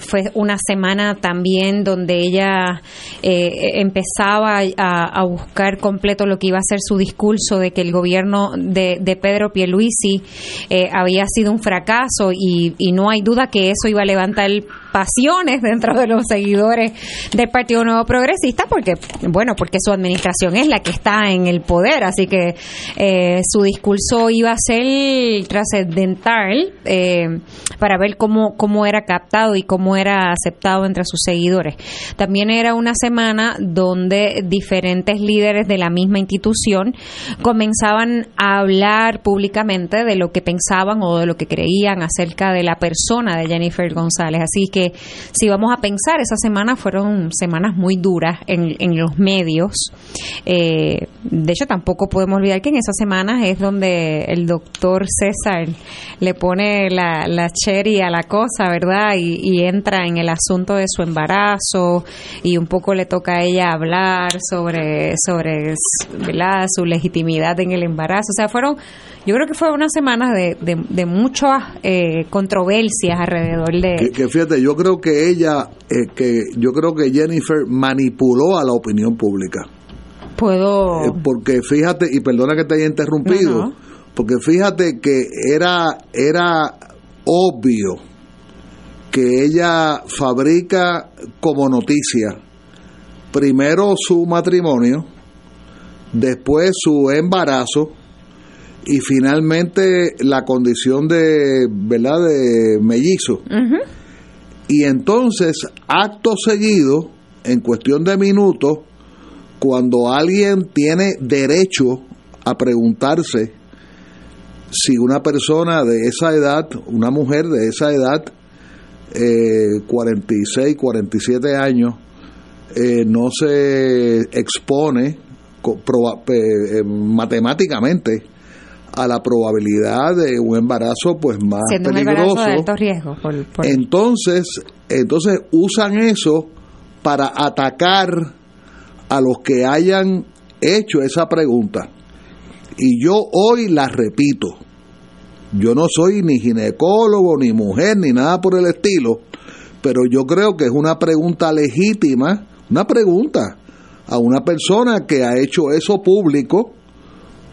fue una semana también donde ella empezaba a, buscar completo lo que iba a ser su discurso de que el gobierno de, de Pedro Pierluisi había sido un fracaso y, y no hay duda que eso iba a levantar pasiones dentro de los seguidores del Partido Nuevo Progresista porque bueno porque su administración es la que está en el poder. Así que eh, su discurso iba a ser trascendental eh, para ver cómo cómo era captado y cómo era aceptado entre sus seguidores. También era una semana donde diferentes líderes de la misma institución comenzaban a hablar públicamente de lo que pensaban o de lo que creían acerca de la persona de Jennifer González. Así que si vamos a pensar, esas semanas fueron semanas muy duras en, los medios. Eh, de hecho, tampoco podemos olvidar que en esas semanas es donde el doctor César le pone la, la cherry a la cosa, ¿verdad? Y, entra en el asunto de su embarazo y un poco le toca a ella hablar sobre, sobre su legitimidad en el embarazo. O sea, fueron yo creo que fue una semana de, de, muchas eh, controversias alrededor de... Que, fíjate, yo creo que ella, eh, que yo creo que Jennifer manipuló a la opinión pública. Puedo... Eh, porque fíjate, y perdona que te haya interrumpido, porque fíjate que era, era obvio que ella fabrica como noticia primero su matrimonio, después su embarazo, y finalmente la condición de, ¿verdad?, de mellizo. Y entonces, acto seguido, en cuestión de minutos, cuando alguien tiene derecho a preguntarse si una persona de esa edad, una mujer de esa edad, eh, 46, 47 años, eh, no se expone eh, matemáticamente a la probabilidad de un embarazo pues más peligroso. de alto riesgo. Entonces, entonces usan eso para atacar a los que hayan hecho esa pregunta. Y yo hoy la repito. Yo no soy ni ginecólogo, ni mujer, ni nada por el estilo, pero yo creo que es una pregunta legítima, una pregunta a una persona que ha hecho eso público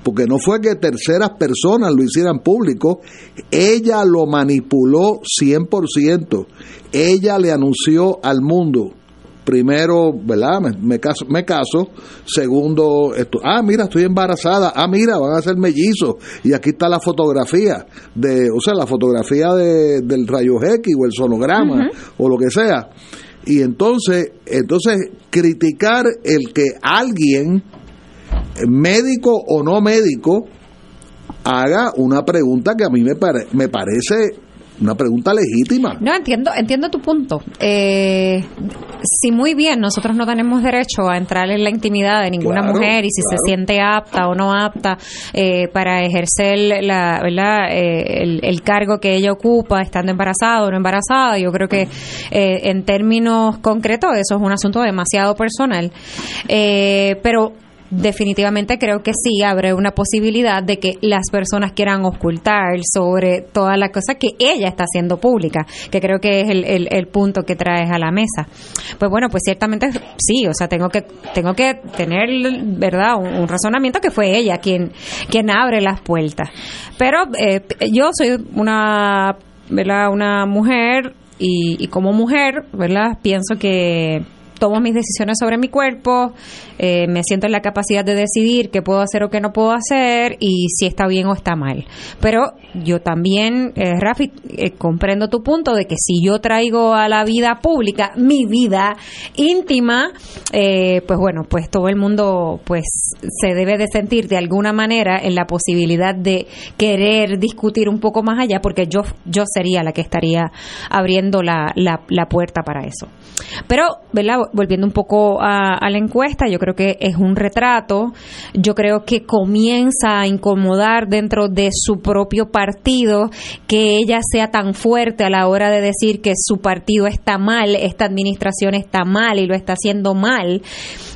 porque no fue que terceras personas lo hicieran público, ella lo manipuló 100%, ella le anunció al mundo, primero, ¿verdad? Me, me caso, me caso, segundo, esto, ah, mira, estoy embarazada, ah, mira, van a ser mellizos, y aquí está la fotografía, de, o sea, la fotografía de, del rayo X o el sonograma, o lo que sea. Y entonces, entonces criticar el que alguien, médico o no médico, haga una pregunta que a mí me, pare- me parece una pregunta legítima. No, entiendo, entiendo tu punto. Eh, si muy bien nosotros no tenemos derecho a entrar en la intimidad de ninguna Claro, mujer y si claro. se siente apta o no apta eh, para ejercer la, ¿verdad? Eh, el, el cargo que ella ocupa, estando embarazada o no embarazada, yo creo que eh, en términos concretos eso es un asunto demasiado personal. Eh, pero definitivamente creo que sí abre una posibilidad de que las personas quieran ocultar sobre todas las cosas que ella está haciendo pública, que creo que es el, el- el punto que traes a la mesa. Pues bueno, pues ciertamente sí, o sea, tengo que tengo que tener, ¿verdad?, un, un razonamiento que fue ella quien quien abre las puertas. Pero eh, yo soy una, ¿verdad?, una mujer y, y como mujer, ¿verdad?, pienso que tomo mis decisiones sobre mi cuerpo, eh, me siento en la capacidad de decidir qué puedo hacer o qué no puedo hacer y si está bien o está mal. Pero yo también, eh, Rafi, eh, comprendo tu punto de que si yo traigo a la vida pública mi vida íntima, eh, pues bueno, pues todo el mundo pues se debe de sentir de alguna manera en la posibilidad de querer discutir un poco más allá porque yo, yo sería la que estaría abriendo la, la, la puerta para eso. Pero, ¿verdad? Volviendo un poco a, a la encuesta, yo creo que es un retrato, yo creo que comienza a incomodar dentro de su propio partido que ella sea tan fuerte a la hora de decir que su partido está mal, esta administración está mal y lo está haciendo mal.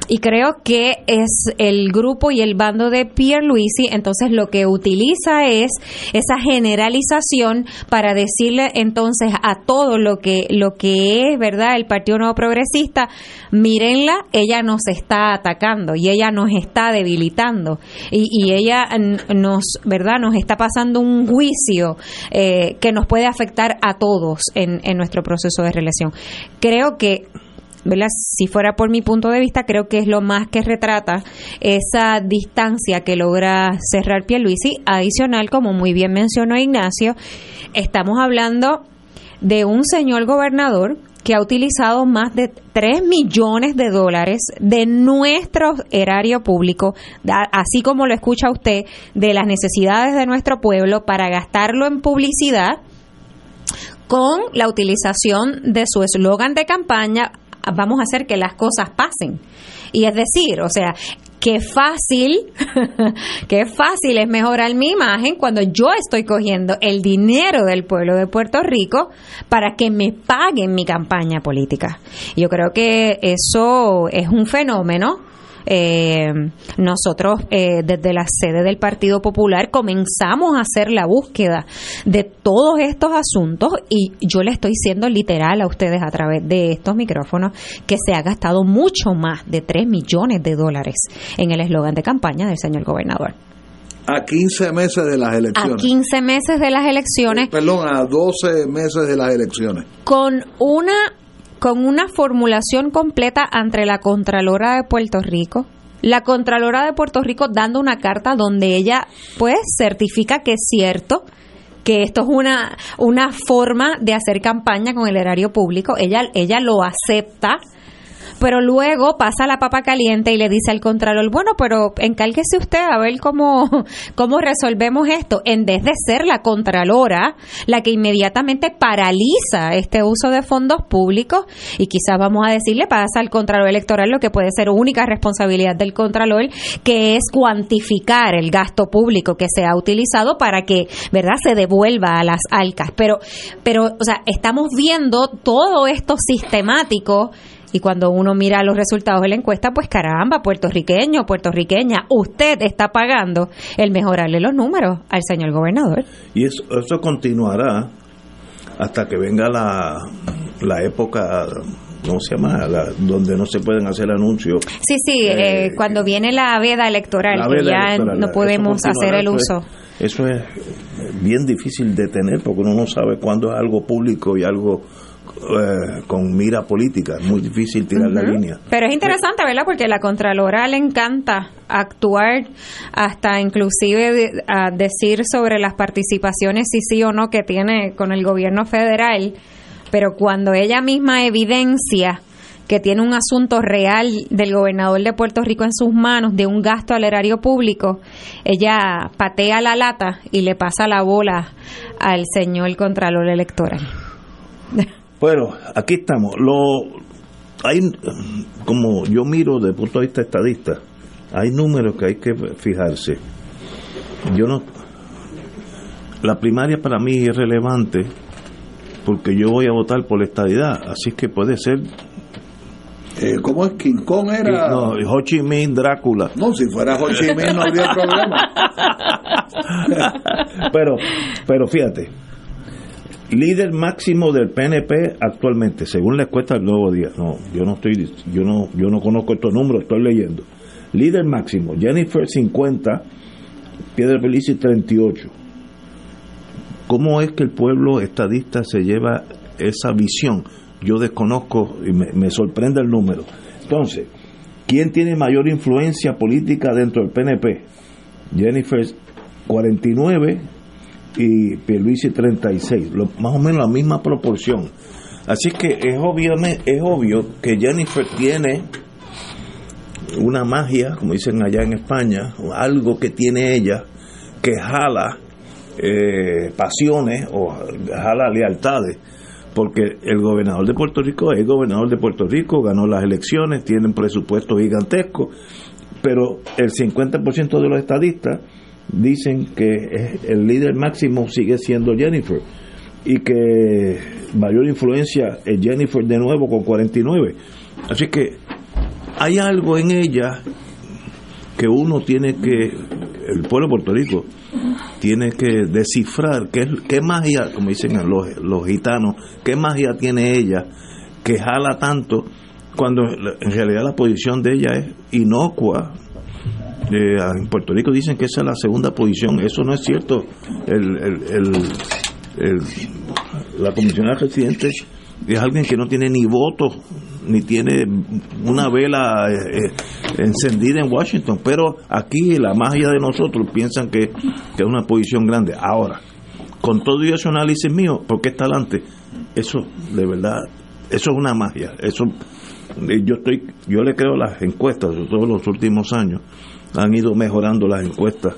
Y creo que es el grupo y el bando de Pierluisi, entonces lo que utiliza es esa generalización para decirle entonces a todo lo que lo que es, ¿verdad? El Partido Nuevo Progresista, mírenla, ella nos está atacando y ella nos está debilitando y, y ella nos, ¿verdad? Nos está pasando un juicio eh, que nos puede afectar a todos en, en nuestro proceso de reelección. Creo que ¿verdad? Si fuera por mi punto de vista, creo que es lo más que retrata esa distancia que logra cerrar Pierluisi. Adicional, como muy bien mencionó Ignacio, estamos hablando de un señor gobernador que ha utilizado más de 3 millones de dólares de nuestro erario público, así como lo escucha usted, de las necesidades de nuestro pueblo para gastarlo en publicidad con la utilización de su eslogan de campaña, vamos a hacer que las cosas pasen. Y es decir, o sea, qué fácil, qué fácil es mejorar mi imagen cuando yo estoy cogiendo el dinero del pueblo de Puerto Rico para que me paguen mi campaña política. Yo creo que eso es un fenómeno eh, nosotros eh, desde la sede del Partido Popular comenzamos a hacer la búsqueda de todos estos asuntos y yo le estoy siendo literal a ustedes a través de estos micrófonos que se ha gastado mucho más de 3 millones de dólares en el eslogan de campaña del señor gobernador. A 15 meses de las A elecciones. 15 meses de las elecciones Perdón, a 12 meses de las elecciones. con una con una formulación completa ante la Contralora de Puerto Rico. La Contralora de Puerto Rico dando una carta donde ella pues certifica que es cierto que esto es una una forma de hacer campaña con el erario público. Ella ella lo acepta. Pero luego pasa la papa caliente y le dice al contralor, bueno, pero encárguese usted a ver cómo, cómo resolvemos esto, en vez de ser la contralora la que inmediatamente paraliza este uso de fondos públicos y quizás vamos a decirle pasa al contralor electoral lo que puede ser única responsabilidad del contralor, que es cuantificar el gasto público que se ha utilizado para que, ¿verdad?, se devuelva a las alcas. Pero, pero, o sea, estamos viendo todo esto sistemático y cuando uno mira los resultados de la encuesta, pues caramba, puertorriqueño, puertorriqueña, usted está pagando el mejorarle los números al señor gobernador. Y eso, eso continuará hasta que venga la, la época ¿cómo se llama? La- donde no se pueden hacer anuncios. Sí, sí, eh, cuando viene la veda electoral, La que veda ya electoral, no podemos hacer el eso uso. es- Eso es bien difícil de tener porque uno no sabe cuándo es algo público y algo eh, con mira política. Es muy difícil tirar la línea. Pero es interesante, ¿verdad? Porque la Contralora le encanta actuar hasta inclusive de- a decir sobre las participaciones, si sí o no, que tiene con el gobierno federal. Pero cuando ella misma evidencia que tiene un asunto real del gobernador de Puerto Rico en sus manos, de un gasto al erario público, ella patea la lata y le pasa la bola al señor Contralor Electoral. Bueno, aquí estamos. Lo, hay, como yo miro desde el punto de vista estadista, hay números que hay que fijarse. Yo no. La primaria para mí es relevante porque yo voy a votar por la estadidad, así que puede ser. Eh, ¿Cómo es? King Kong era. No, Ho Chi Minh, Drácula. No, si fuera Ho Chi Minh no habría problema. pero, pero fíjate, líder máximo del PNP actualmente, según la encuesta del Nuevo Día. No, yo no estoy, yo no, yo no conozco estos números, estoy leyendo. Líder máximo, Jennifer 50, Piedra Felici 38. ¿Cómo es que el pueblo estadista se lleva esa visión? Yo desconozco y me, me sorprende el número. Entonces, ¿quién tiene mayor influencia política dentro del PNP? Jennifer 49 y Pierluisi 36, lo- más o menos la misma proporción. Así que es, obviamente, es obvio que Jennifer tiene una magia, como dicen allá en España, o algo que tiene ella que jala eh, pasiones o jala lealtades, porque el gobernador de Puerto Rico es gobernador de Puerto Rico, ganó las elecciones, tiene un presupuesto gigantesco, pero el 50% de los estadistas dicen que el líder máximo sigue siendo Jennifer y que mayor influencia es Jennifer de nuevo con 49. Así que hay algo en ella que uno tiene que, el pueblo de Puerto Rico, tiene que descifrar qué, qué magia, como dicen los, los gitanos, qué magia tiene ella que jala tanto cuando en realidad la posición de ella es inocua. Eh, en Puerto Rico dicen que esa es la segunda posición, eso no es cierto. El, el, el- el- la comisionada residente es alguien que no tiene ni voto, ni tiene una vela eh, eh, encendida en Washington, pero aquí la magia de nosotros piensan que, es una posición grande. Ahora, con todo y ese análisis mío, ¿por qué está adelante? Eso, de verdad, eso es una magia. Eso, eh, yo estoy, yo le creo las encuestas, sobre todo en los últimos años, han ido mejorando las encuestas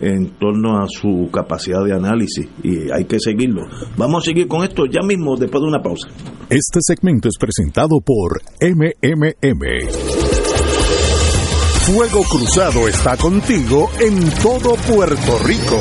en torno a su capacidad de análisis y hay que seguirlo. Vamos a seguir con esto ya mismo después de una pausa. Este segmento es presentado por MMM. Fuego Cruzado está contigo en todo Puerto Rico.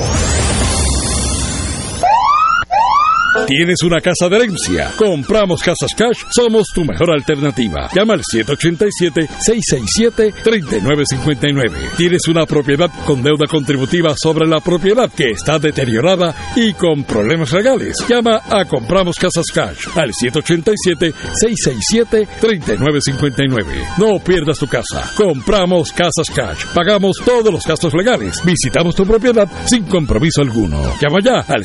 ¿Tienes una casa de herencia? Compramos Casas Cash, somos tu mejor alternativa. Llama al 787-667-3959. ¿Tienes una propiedad con deuda contributiva sobre la propiedad que está deteriorada y con problemas legales? Llama a Compramos Casas Cash al 787-667-3959. No pierdas tu casa. Compramos Casas Cash. Pagamos todos los gastos legales. Visitamos tu propiedad sin compromiso alguno. Llama ya al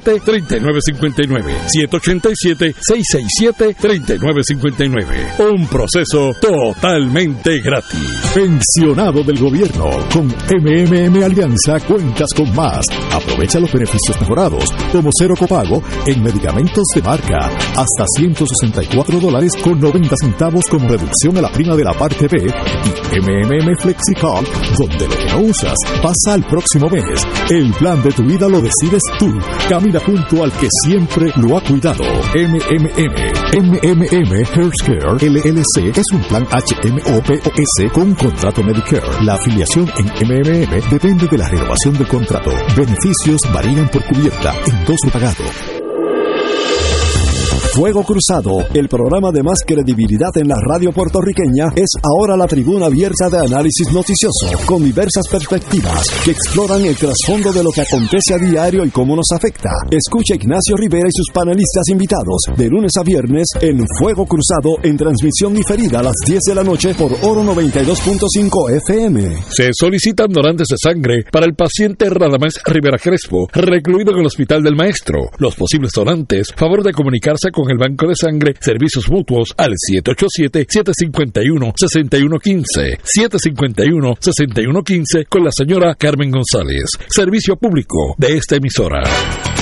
787-667-3959. 787-667-3959. Un proceso totalmente gratis. Pensionado del gobierno. Con MMM Alianza cuentas con más. Aprovecha los beneficios mejorados, como cero copago en medicamentos de marca, hasta 164 dólares con 90 centavos como reducción a la prima de la parte B y MMM FlexiCard, donde lo que no usas pasa al próximo mes. El plan de tu vida lo decides tú. Camina junto al que siempre lo ha cuidado. MMM. MMM Healthcare LLC es un plan HMOPOS con contrato Medicare. La afiliación en MMM depende de la renovación del contrato. Beneficios varían por cubierta, endoso pagado. Fuego Cruzado, el programa de más credibilidad en la radio puertorriqueña, es ahora la tribuna abierta de análisis noticioso, con diversas perspectivas que exploran el trasfondo de lo que acontece a diario y cómo nos afecta. Escucha Ignacio Rivera y sus panelistas invitados de lunes a viernes en Fuego Cruzado en transmisión diferida a las 10 de la noche por Oro 92.5 FM. Se solicitan donantes de sangre para el paciente Radamés Rivera Crespo, recluido en el Hospital del Maestro. Los posibles donantes, favor de comunicarse con el Banco de Sangre Servicios Mutuos al 787-751-6115. 751-6115 con la señora Carmen González. Servicio público de esta emisora.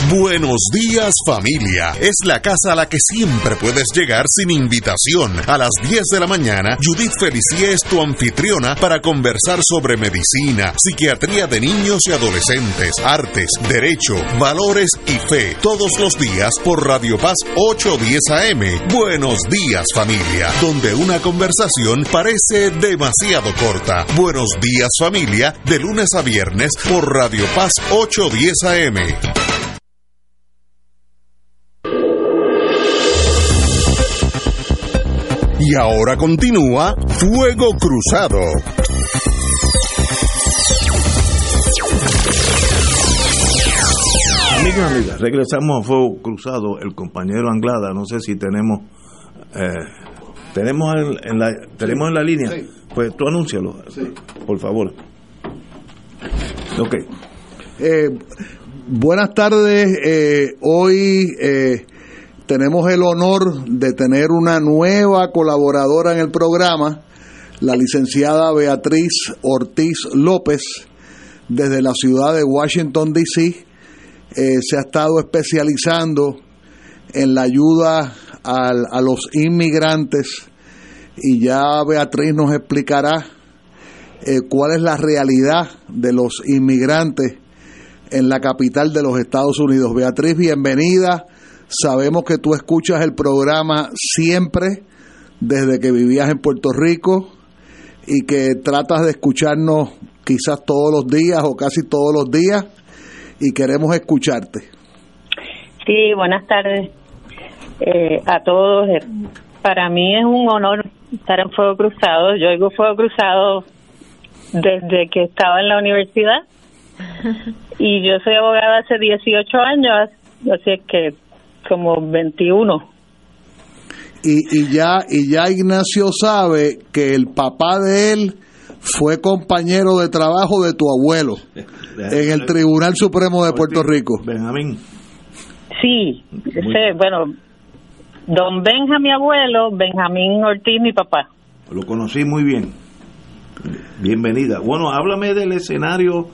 Buenos días familia. Es la casa a la que siempre puedes llegar sin invitación. A las 10 de la mañana, Judith Felicie es tu anfitriona para conversar sobre medicina, psiquiatría de niños y adolescentes, artes, derecho, valores y fe. Todos los días por Radio Paz 810 AM. Buenos días familia. Donde una conversación parece demasiado corta. Buenos días familia. De lunes a viernes por Radio Paz 810 AM. Y ahora continúa Fuego Cruzado. Amigas, amigas, regresamos a Fuego Cruzado. El compañero Anglada, no sé si tenemos. Eh, tenemos en, en la tenemos en la línea. Pues tú anúncialo, por favor. Ok. Eh, buenas tardes. eh, hoy eh, tenemos el honor de tener una nueva colaboradora en el programa, la licenciada Beatriz Ortiz López, desde la ciudad de Washington, D.C. Eh, se ha estado especializando en la ayuda al- a los inmigrantes y ya Beatriz nos explicará eh, cuál es la realidad de los inmigrantes en la capital de los Estados Unidos. Beatriz, bienvenida. Sabemos que tú escuchas el programa siempre desde que vivías en Puerto Rico y que tratas de escucharnos quizás todos los días o casi todos los días y queremos escucharte. Sí, buenas tardes eh, a todos. Eh, Para mí es un honor estar en Fuego Cruzado. Yo oigo Fuego Cruzado desde que estaba en la universidad y yo soy abogada hace 18 años, así es que como 21. Y, y ya y ya Ignacio sabe que el papá de él fue compañero de trabajo de tu abuelo en el Tribunal Supremo de Puerto Rico. Benjamín. Sí, ese, bueno, don Benja, mi abuelo, Benjamín Ortiz, mi papá. Lo conocí muy bien. Bienvenida. Bueno, háblame del escenario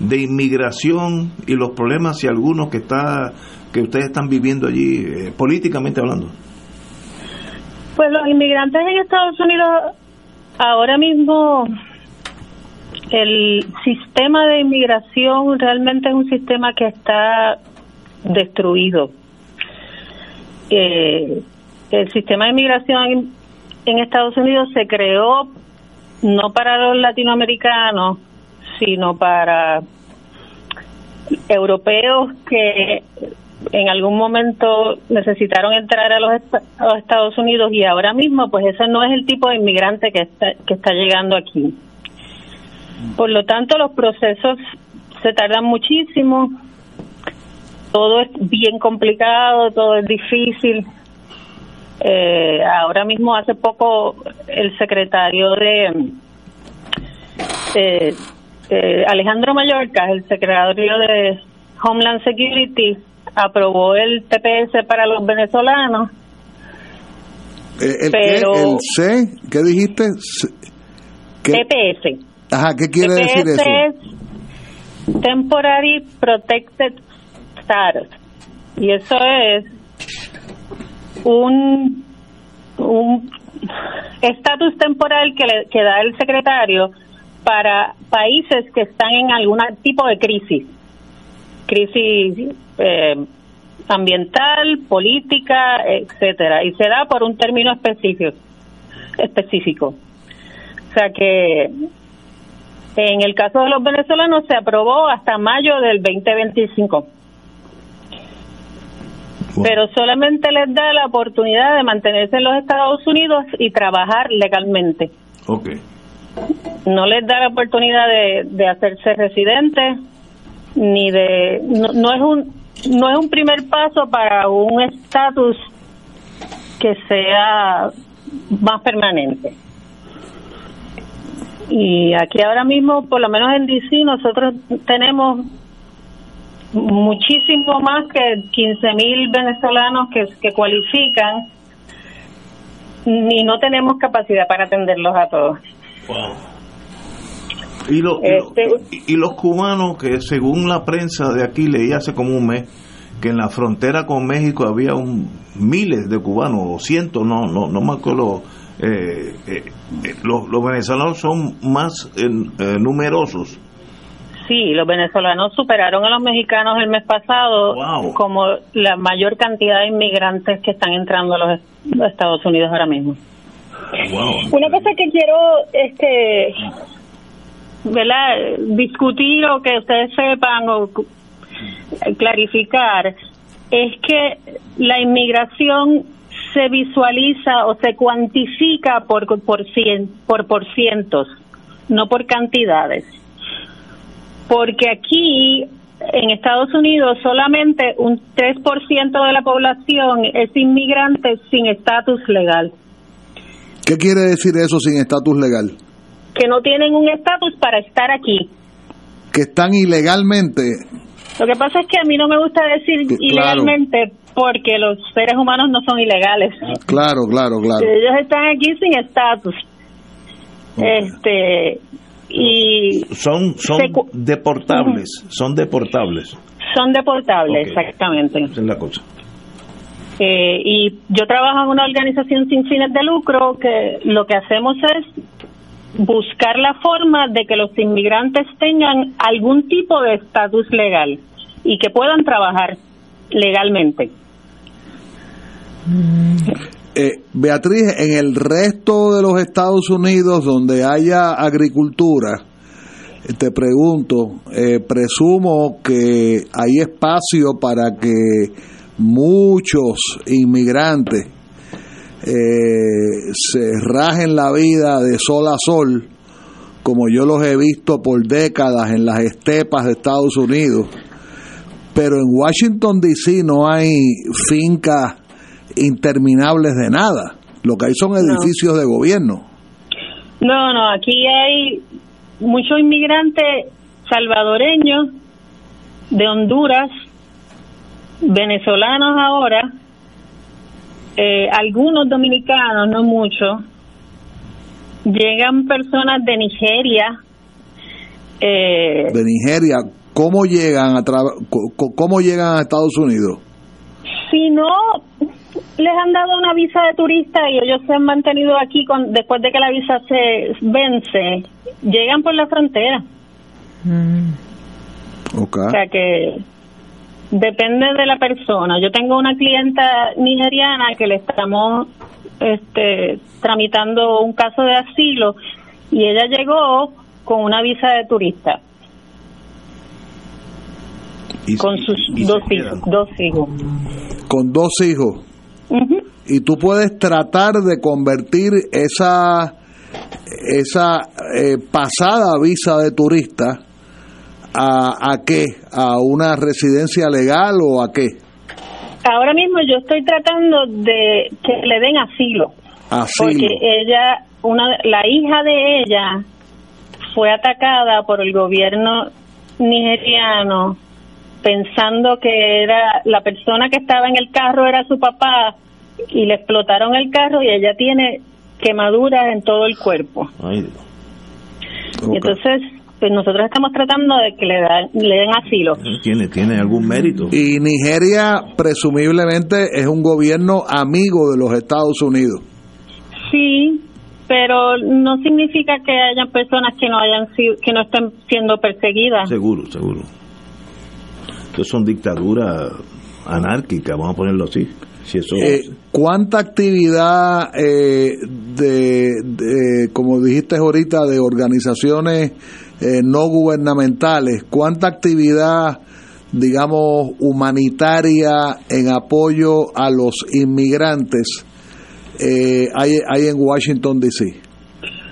de inmigración y los problemas y algunos que está que ustedes están viviendo allí eh, políticamente hablando. Pues los inmigrantes en Estados Unidos ahora mismo el sistema de inmigración realmente es un sistema que está destruido. Eh, el sistema de inmigración en, Estados Unidos se creó no para los latinoamericanos, sino para europeos que en algún momento necesitaron entrar a los, a los Estados Unidos y ahora mismo pues ese no es el tipo de inmigrante que está, que está llegando aquí. Por lo tanto los procesos se tardan muchísimo, todo es bien complicado, todo es difícil. Eh, ahora mismo hace poco el secretario de eh, eh, Alejandro Mallorca, el secretario de Homeland Security, aprobó el TPS para los venezolanos. Eh, ¿El, Pero- qué? ¿El C? ¿Qué dijiste? TPS. Ajá, ¿qué quiere decir eso? es Temporary Protected Status. Y eso es un un estatus temporal que, le, que da el secretario para países que están en algún tipo de crisis. Crisis eh, ambiental, política, etcétera. Y se da por un término específico. específico. O sea que en el caso de los venezolanos se aprobó hasta mayo del 2025. pero solamente les da la oportunidad de mantenerse en los Estados Unidos y trabajar legalmente. Ok. No les da la oportunidad de, de hacerse residentes ni de no, no es un no es un primer paso para un estatus que sea más permanente. Y aquí ahora mismo, por lo menos en DC, nosotros tenemos muchísimo más que 15 mil venezolanos que, que cualifican y no tenemos capacidad para atenderlos a todos. Y, lo- y lo- Este- y- y los cubanos que según la prensa de aquí leí hace como un mes que en la frontera con México había un, miles de cubanos o cientos, no, no, no me acuerdo. Eh, eh, eh, los, los venezolanos son más eh, eh, numerosos. Sí, los venezolanos superaron a los mexicanos el mes pasado como la mayor cantidad de inmigrantes que están entrando a los, Estados Unidos ahora mismo. Una cosa que quiero, este, ¿verdad? Discutir o que ustedes sepan o clarificar es que la inmigración se visualiza o se cuantifica por por, cien, por por cientos, no por cantidades. Porque aquí en Estados Unidos solamente un 3% de la población es inmigrante sin estatus legal, ¿Qué quiere decir eso sin estatus legal? que no tienen un estatus para estar aquí. Que están ilegalmente. Lo que pasa es que a mí no me gusta decir ilegalmente porque los seres humanos no son ilegales. Claro, claro, claro. Ellos están aquí sin estatus. Este y Son, son deportables, son deportables. son deportables, exactamente. Esa es la cosa. Eh, y yo trabajo en una organización sin fines de lucro que lo que hacemos es buscar la forma de que los inmigrantes tengan algún tipo de estatus legal y que puedan trabajar legalmente. Eh, Beatriz, en el resto de los Estados Unidos donde haya agricultura, te pregunto, eh, presumo que hay espacio para que muchos inmigrantes eh, se rajen la vida de sol a sol, como yo los he visto por décadas en las estepas de Estados Unidos. Pero en Washington, D.C. no hay fincas interminables de nada. Lo que hay son edificios de gobierno. No, no, aquí hay muchos inmigrantes salvadoreños, de Honduras, venezolanos ahora, eh, algunos dominicanos, no muchos. Llegan personas de Nigeria. Eh, De Nigeria, ¿cómo llegan a cómo llegan a Estados Unidos? si no les han dado una visa de turista y ellos se han mantenido aquí con, después de que la visa se vence, llegan por la frontera. O sea que depende de la persona. Yo tengo una clienta nigeriana que le estamos este, tramitando un caso de asilo y ella llegó con una visa de turista. con sus dos hijos, dos hijos. Con dos hijos. Y tú puedes tratar de convertir esa esa eh, pasada visa de turista a, a qué? ¿A una residencia legal o a qué? Ahora mismo yo estoy tratando de que le den asilo. Asilo. Porque ella, una, la hija de ella fue atacada por el gobierno nigeriano pensando que era la persona que estaba en el carro era su papá y le explotaron el carro y ella tiene quemaduras en todo el cuerpo. Ay, Y entonces, pues nosotros estamos tratando de que le, da- le den asilo. tiene, tiene algún mérito. Y Nigeria presumiblemente es un gobierno amigo de los Estados Unidos. Sí, pero no significa que hayan personas que no hayan sido, que no estén siendo perseguidas. Seguro, seguro. Son dictaduras anárquicas, vamos a ponerlo así. Si eso Eh, ¿Cuánta actividad eh, de, de, como dijiste ahorita, de organizaciones eh, no gubernamentales, cuánta actividad digamos, humanitaria en apoyo a los inmigrantes eh, hay, hay en Washington, D.C.?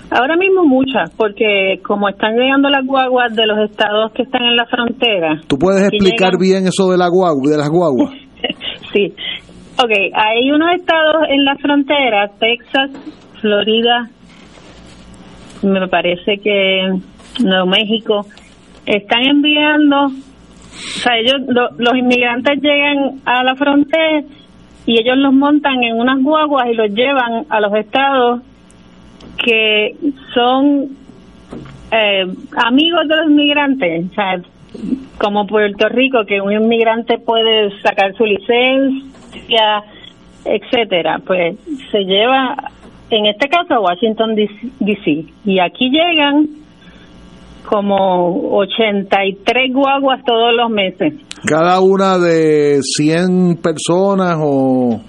Ahora mismo muchas, porque como están llegando las guaguas de los estados que están en la frontera. ¿Tú puedes explicar bien eso de, la guagua, de las guaguas? sí. Ok, hay unos estados en la frontera, Texas, Florida, me parece que Nuevo México, están enviando, o sea, ellos, los inmigrantes llegan a la frontera y ellos los montan en unas guaguas y los llevan a los estados que son eh, amigos de los inmigrantes, o sea, como Puerto Rico, que un inmigrante puede sacar su licencia, etcétera, pues se lleva, en este caso, a Washington D.C. Y aquí llegan como 83 guaguas todos los meses. ¿Cada una de 100 personas o...?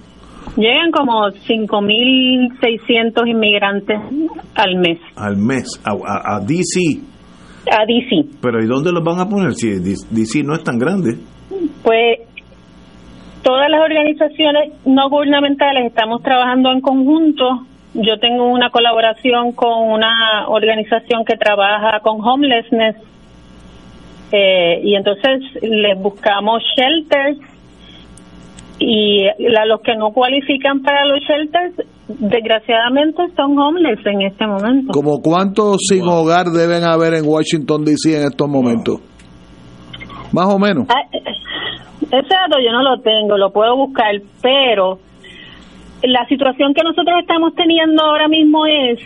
Llegan como 5.600 inmigrantes al mes. Al mes, a, a, DC. A DC. Pero ¿y dónde los van a poner si DC no es tan grande? Pues todas las organizaciones no gubernamentales estamos trabajando en conjunto yo tengo una colaboración con una organización que trabaja con homelessness eh, y entonces les buscamos shelters y los que no cualifican para los shelters desgraciadamente son homeless en este momento. ¿Como cuántos sin hogar deben haber en Washington DC en estos momentos? Más o menos. Ah, eh, ese dato yo no lo tengo, lo puedo buscar, pero la situación que nosotros estamos teniendo ahora mismo es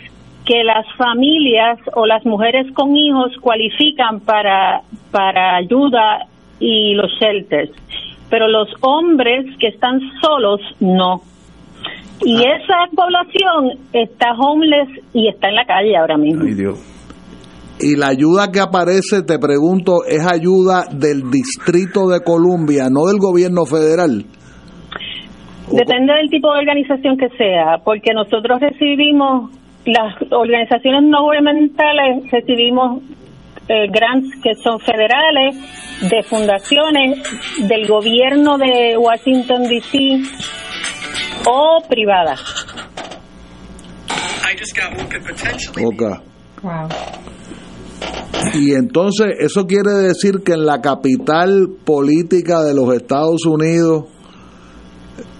que las familias o las mujeres con hijos cualifican para, para ayuda y los shelters, pero los hombres que están solos no. Y ah. esa población está homeless y está en la calle ahora mismo. Y la ayuda que aparece, te pregunto, es ayuda del Distrito de Columbia, no del gobierno federal. Depende del tipo de organización que sea, porque nosotros recibimos, las organizaciones no gubernamentales recibimos eh, grants que son federales, de fundaciones, del gobierno de Washington, D.C. o privadas. Wow. Y entonces eso quiere decir que en la capital política de los Estados Unidos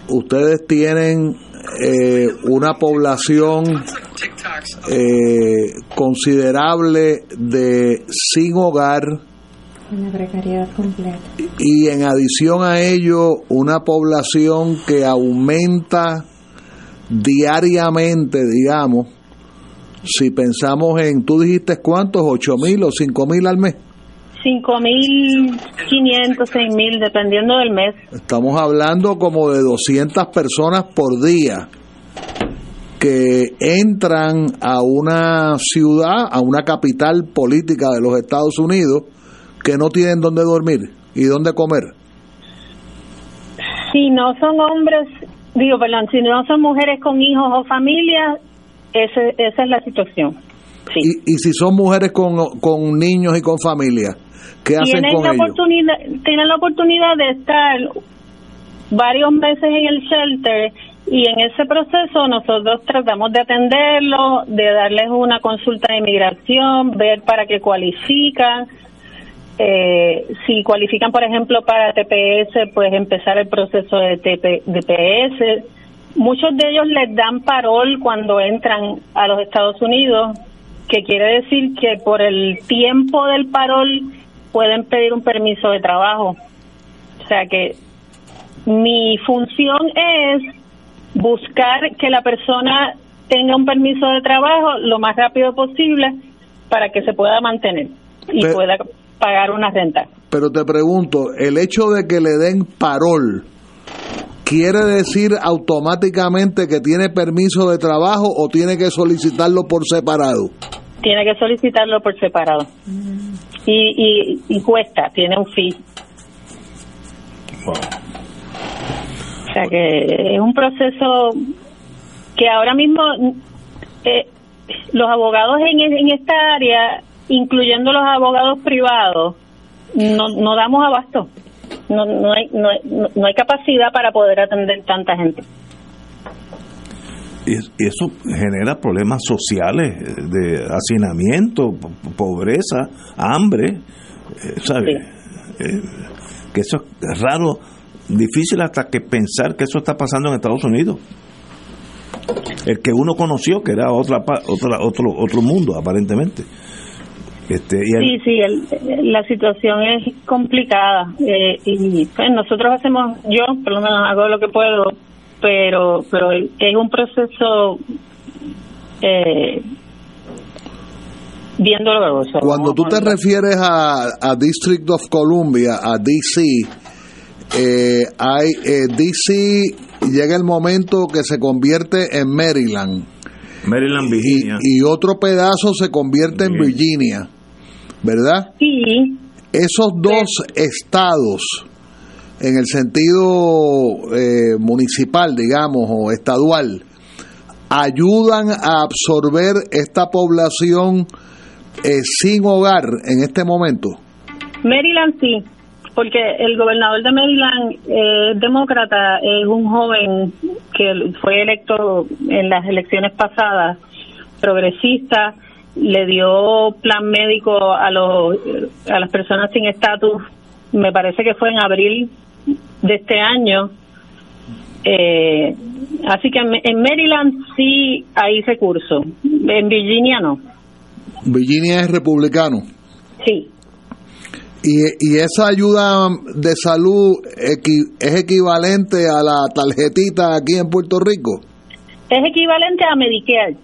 ustedes tienen eh, una población eh, considerable de sin hogar. Una precariedad completa. Y en adición a ello, una población que aumenta diariamente, digamos, si pensamos en, tú dijiste cuántos, ocho mil o cinco mil al mes. 5.500, 6.000, dependiendo del mes. Estamos hablando como de 200 personas por día que entran a una ciudad, a una capital política de los Estados Unidos, que no tienen dónde dormir y dónde comer. Si no son hombres, digo, perdón, si no son mujeres con hijos o familias, esa es la situación. Y, y si son mujeres con, con niños y con familia tienen la Oportunidad, tienen la oportunidad de estar varios meses en el shelter y en ese proceso nosotros tratamos de atenderlo, de darles una consulta de inmigración, ver para qué cualifican. Eh, si cualifican, por ejemplo, para TPS, pues empezar el proceso de TPS. Muchos de ellos les dan parol cuando entran a los Estados Unidos, que quiere decir que por el tiempo del parol pueden pedir un permiso de trabajo. O sea que mi función es buscar que la persona tenga un permiso de trabajo lo más rápido posible para que se pueda mantener y pueda pagar una renta. Pero te pregunto, el hecho de que le den parol, ¿quiere decir automáticamente que tiene permiso de trabajo o tiene que solicitarlo por separado? Tiene que solicitarlo por separado. Y, y, cuesta, tiene un fee. O sea que es un proceso que ahora mismo eh, los abogados en, en esta área, incluyendo los abogados privados, no, no damos abasto. no, no, hay, no, hay, no hay capacidad para poder atender tanta gente. Y eso genera problemas sociales de hacinamiento, po- pobreza, hambre, eh, ¿sabes? Eh, que eso es raro, difícil hasta que pensar que eso está pasando en Estados Unidos. El que uno conoció, que era otra, otra otro otro mundo, aparentemente. Este, y el- Sí, sí, el- la situación es complicada eh, y pues, nosotros hacemos, yo por lo menos hago lo que puedo, pero pero es un proceso eh, bien doloroso. Cuando tú te refieres a, a District of Columbia, a DC, eh, hay eh, DC llega el momento que se convierte en Maryland. Maryland, Virginia. Y, y otro pedazo se convierte en Virginia, ¿verdad? Sí. Esos dos estados, en el sentido eh, municipal, digamos, o estadual, ayudan a absorber esta población eh, sin hogar en este momento. Maryland sí, porque el gobernador de Maryland es demócrata, es un joven que fue electo en las elecciones pasadas, progresista, le dio plan médico a los a las personas sin estatus, me parece que fue en abril de este año. Eh, así que en, Maryland sí hay recursos, en Virginia no. Virginia es republicano. Sí. Y, y esa ayuda de salud es equivalente a la tarjetita aquí en Puerto Rico. es equivalente a Medicare,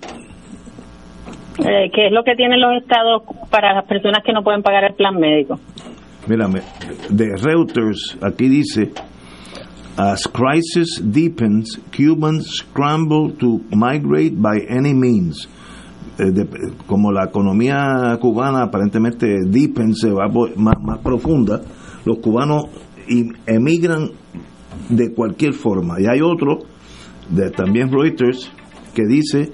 eh, que es lo que tienen los estados para las personas que no pueden pagar el plan médico. Mírame, de Reuters, aquí dice, as crisis deepens, Cubans scramble to migrate by any means. Eh, como la economía cubana aparentemente deepen, se va más, más profunda, los cubanos emigran de cualquier forma. Y hay otro, de también Reuters, que dice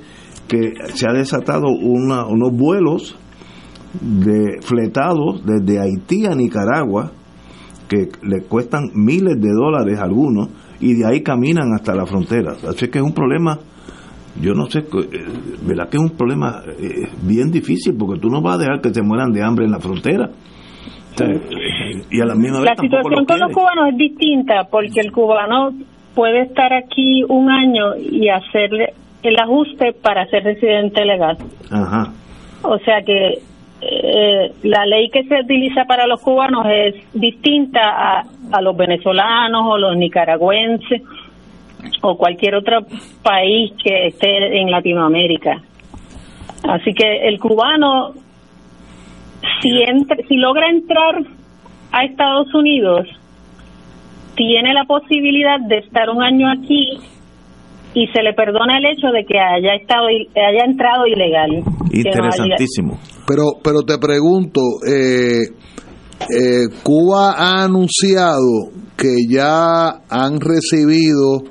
que se ha desatado una- unos vuelos de fletados desde Haití a Nicaragua que le cuestan miles de dólares a algunos y de ahí caminan hasta la frontera. Así que es un problema, yo no sé, eh, ¿verdad que es un problema eh, bien difícil? Porque tú no vas a dejar que se mueran de hambre en la frontera. O sea, y a la misma vez La situación lo con los cubanos es distinta porque el cubano puede estar aquí un año y hacerle el ajuste para ser residente legal. Ajá. O sea que eh, la ley que se utiliza para los cubanos es distinta a, los venezolanos o los nicaragüenses o cualquier otro país que esté en Latinoamérica. Así que el cubano, si, entra- si logra entrar a Estados Unidos, tiene la posibilidad de estar un año aquí y se le perdona el hecho de que haya estado haya entrado ilegal. Interesantísimo. Pero, pero te pregunto, eh, eh, Cuba ha anunciado que ya han recibido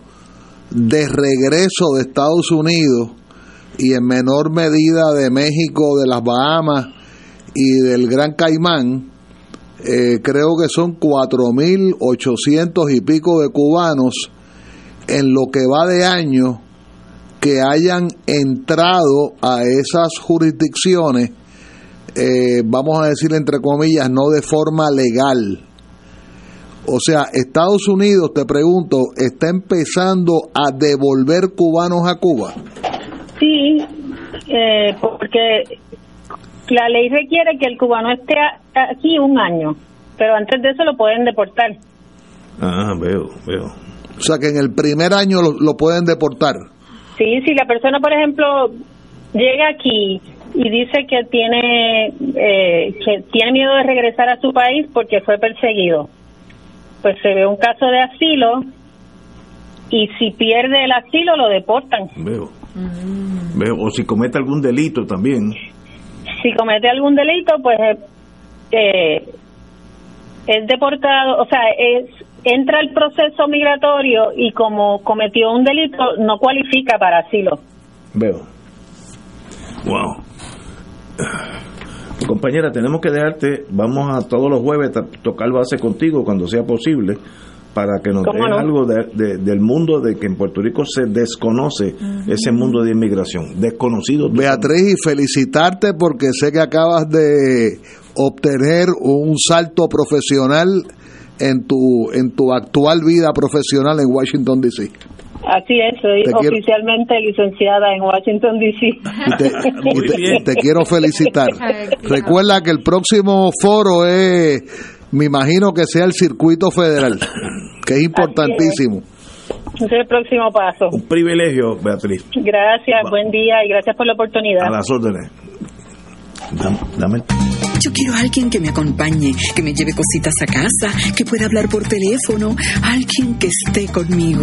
de regreso de Estados Unidos y en menor medida de México, de las Bahamas y del Gran Caimán, eh, creo que son 4.800 y pico de cubanos en lo que va de año que hayan entrado a esas jurisdicciones, eh, vamos a decir entre comillas, no de forma legal. O sea, Estados Unidos, te pregunto, está empezando a devolver cubanos a Cuba. Sí, eh, porque la ley requiere que el cubano esté aquí un año, pero antes de eso lo pueden deportar. Ah, veo, veo. O sea, que en el primer año lo, lo pueden deportar. Sí, si la persona, por ejemplo, llega aquí y dice que tiene eh, que tiene miedo de regresar a su país porque fue perseguido, pues se ve un caso de asilo y si pierde el asilo lo deportan. Veo. Veo. O si comete algún delito también. Si comete algún delito, pues eh, es deportado, o sea, es entra al proceso migratorio y como cometió un delito no cualifica para asilo. Veo. Wow. Compañera, tenemos que dejarte, vamos a todos los jueves a tocar base contigo cuando sea posible para que nos ¿Cómo den no? algo de- de- del mundo de que en Puerto Rico se desconoce ese mundo de inmigración, desconocido. Beatriz, y felicitarte porque sé que acabas de obtener un salto profesional en tu en tu actual vida profesional en Washington DC. Así es, soy Te quiero- oficialmente licenciada en Washington, D.C. Y te, y te- te quiero felicitar. Recuerda que el próximo foro es, me imagino que sea el circuito federal, que es importantísimo. Ese es el próximo paso. Un privilegio, Beatriz. Gracias, buen día y gracias por la oportunidad. A las órdenes. Dame, Yo quiero a alguien que me acompañe, que me lleve cositas a casa, que pueda hablar por teléfono, alguien que esté conmigo.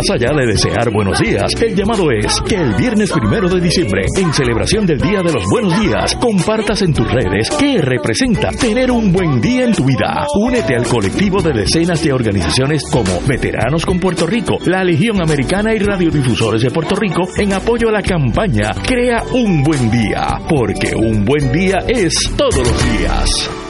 Más allá de desear buenos días, el llamado es que el viernes primero de diciembre, en celebración del Día de los Buenos Días, compartas en tus redes qué representa tener un buen día en tu vida. Únete al colectivo de decenas de organizaciones como Veteranos con Puerto Rico, la Legión Americana y Radiodifusores de Puerto Rico en apoyo a la campaña Crea un buen día, porque un buen día es todos los días.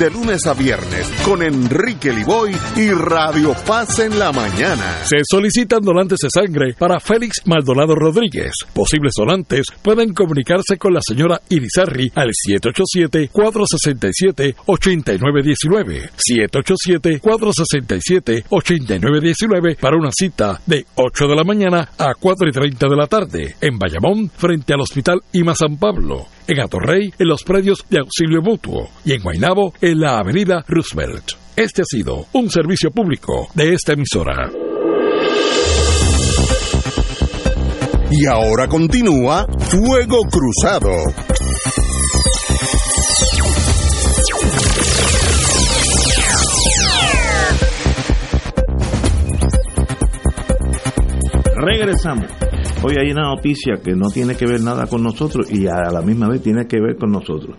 de lunes a viernes con Enrique Liboy y Radio Paz en la mañana. Se solicitan donantes de sangre para Félix Maldonado Rodríguez. Posibles donantes pueden comunicarse con la señora Irizarri al 787-467-8919. 787-467-8919 para una cita de 8 de la mañana a 4 y 30 de la tarde en Bayamón frente al Hospital Ima San Pablo. En Atorrey, en los predios de auxilio mutuo. Y en Guaynabo, en la avenida Roosevelt. Este ha sido un servicio público de esta emisora. Y ahora continúa Fuego Cruzado. Regresamos. Hoy hay una noticia que no tiene que ver nada con nosotros y a la misma vez tiene que ver con nosotros.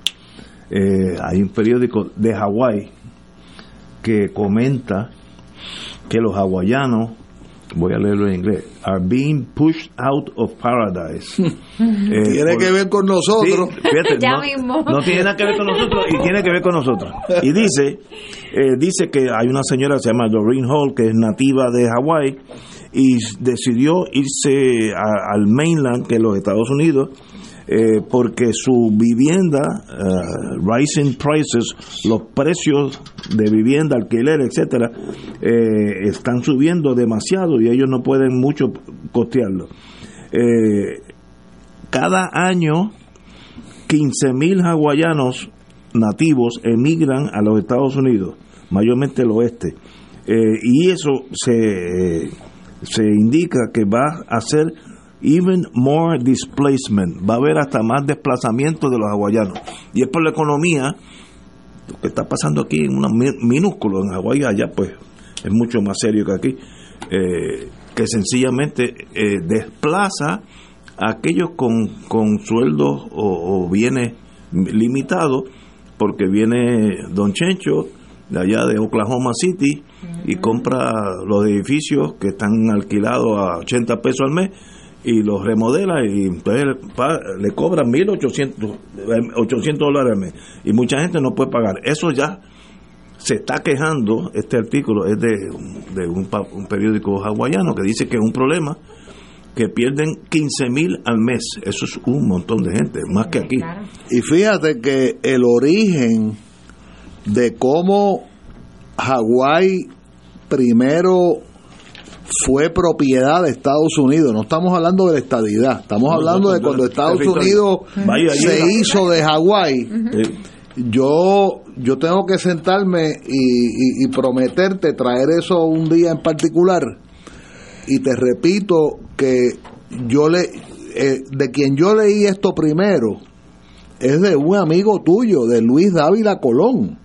Eh, hay un periódico de Hawái que comenta que los hawaianos, voy a leerlo en inglés, are being pushed out of paradise. Eh, Tiene por- que ver con nosotros. Sí, fíjate, Ya no, mismo. no tiene nada que ver con nosotros y tiene que ver con nosotros. Y dice, eh, dice que hay una señora que se llama Doreen Hall, que es nativa de Hawái, y decidió irse a- al mainland, que es los Estados Unidos, eh, porque su vivienda, eh, rising prices, los precios de vivienda, alquiler, etcétera, eh, están subiendo demasiado y ellos no pueden mucho costearlo. Cada año 15.000 hawaianos nativos emigran a los Estados Unidos, mayormente el oeste, y eso se, se indica que va a ser even more displacement, va a haber hasta más desplazamiento de los hawaianos. Y es por la economía, lo que está pasando aquí en un minúsculo, en Hawái allá pues es mucho más serio que aquí, eh, que sencillamente eh, desplaza a aquellos con, con sueldos o, o bienes limitados, porque viene Don Chencho de allá de Oklahoma City y compra los edificios que están alquilados a 80 pesos al mes y los remodela y entonces pa- le cobran 1.800 800 dólares al mes y mucha gente no puede pagar. Eso ya se está quejando, este artículo es de, de un, un periódico hawaiano que dice que es un problema que pierden 15 mil al mes. Eso es un montón de gente, más que aquí. Y fíjate que el origen de cómo Hawái primero fue propiedad de Estados Unidos. No estamos hablando de la estadidad, estamos hablando de cuando Estados Unidos se hizo de Hawái. Yo, yo tengo que sentarme y, y prometerte traer eso un día en particular. Y te repito que yo le, eh, de quien yo leí esto primero, es de un amigo tuyo, de Luis Dávila Colón.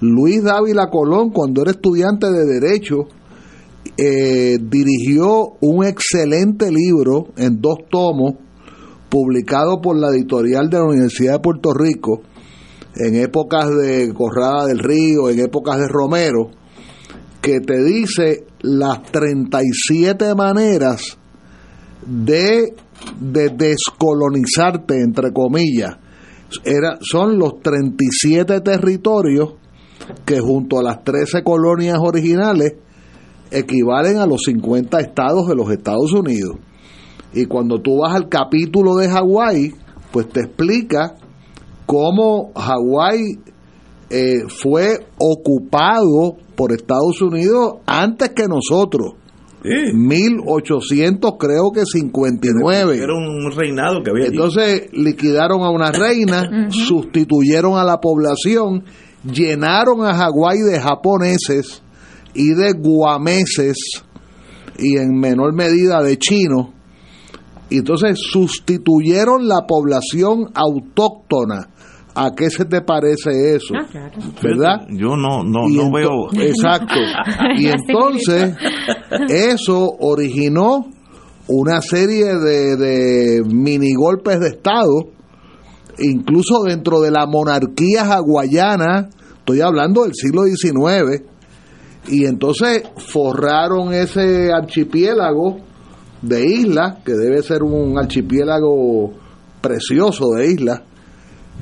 Luis Dávila Colón, cuando era estudiante de Derecho, eh, dirigió un excelente libro en dos tomos, publicado por la editorial de la Universidad de Puerto Rico, en épocas de Corrada del Río, en épocas de Romero, que te dice las 37 maneras de, de descolonizarte, entre comillas. Era, son los 37 territorios que junto a las 13 colonias originales equivalen a los 50 estados de los Estados Unidos. Y cuando tú vas al capítulo de Hawái, pues te explica cómo Hawái eh, fue ocupado por Estados Unidos antes que nosotros. 1800 creo que 59. Era un reinado que había. Entonces liquidaron a una reina, sustituyeron a la población, llenaron a Hawái de japoneses y de guameses y en menor medida de chinos. Y entonces sustituyeron la población autóctona ¿A qué se te parece eso? Ah, ¿Verdad? Yo no, no, Y no veo. Exacto. Y entonces, eso originó una serie de, de mini golpes de Estado, incluso dentro de la monarquía hawaiana, estoy hablando del siglo XIX, y entonces forraron ese archipiélago de islas, que debe ser un archipiélago precioso de islas,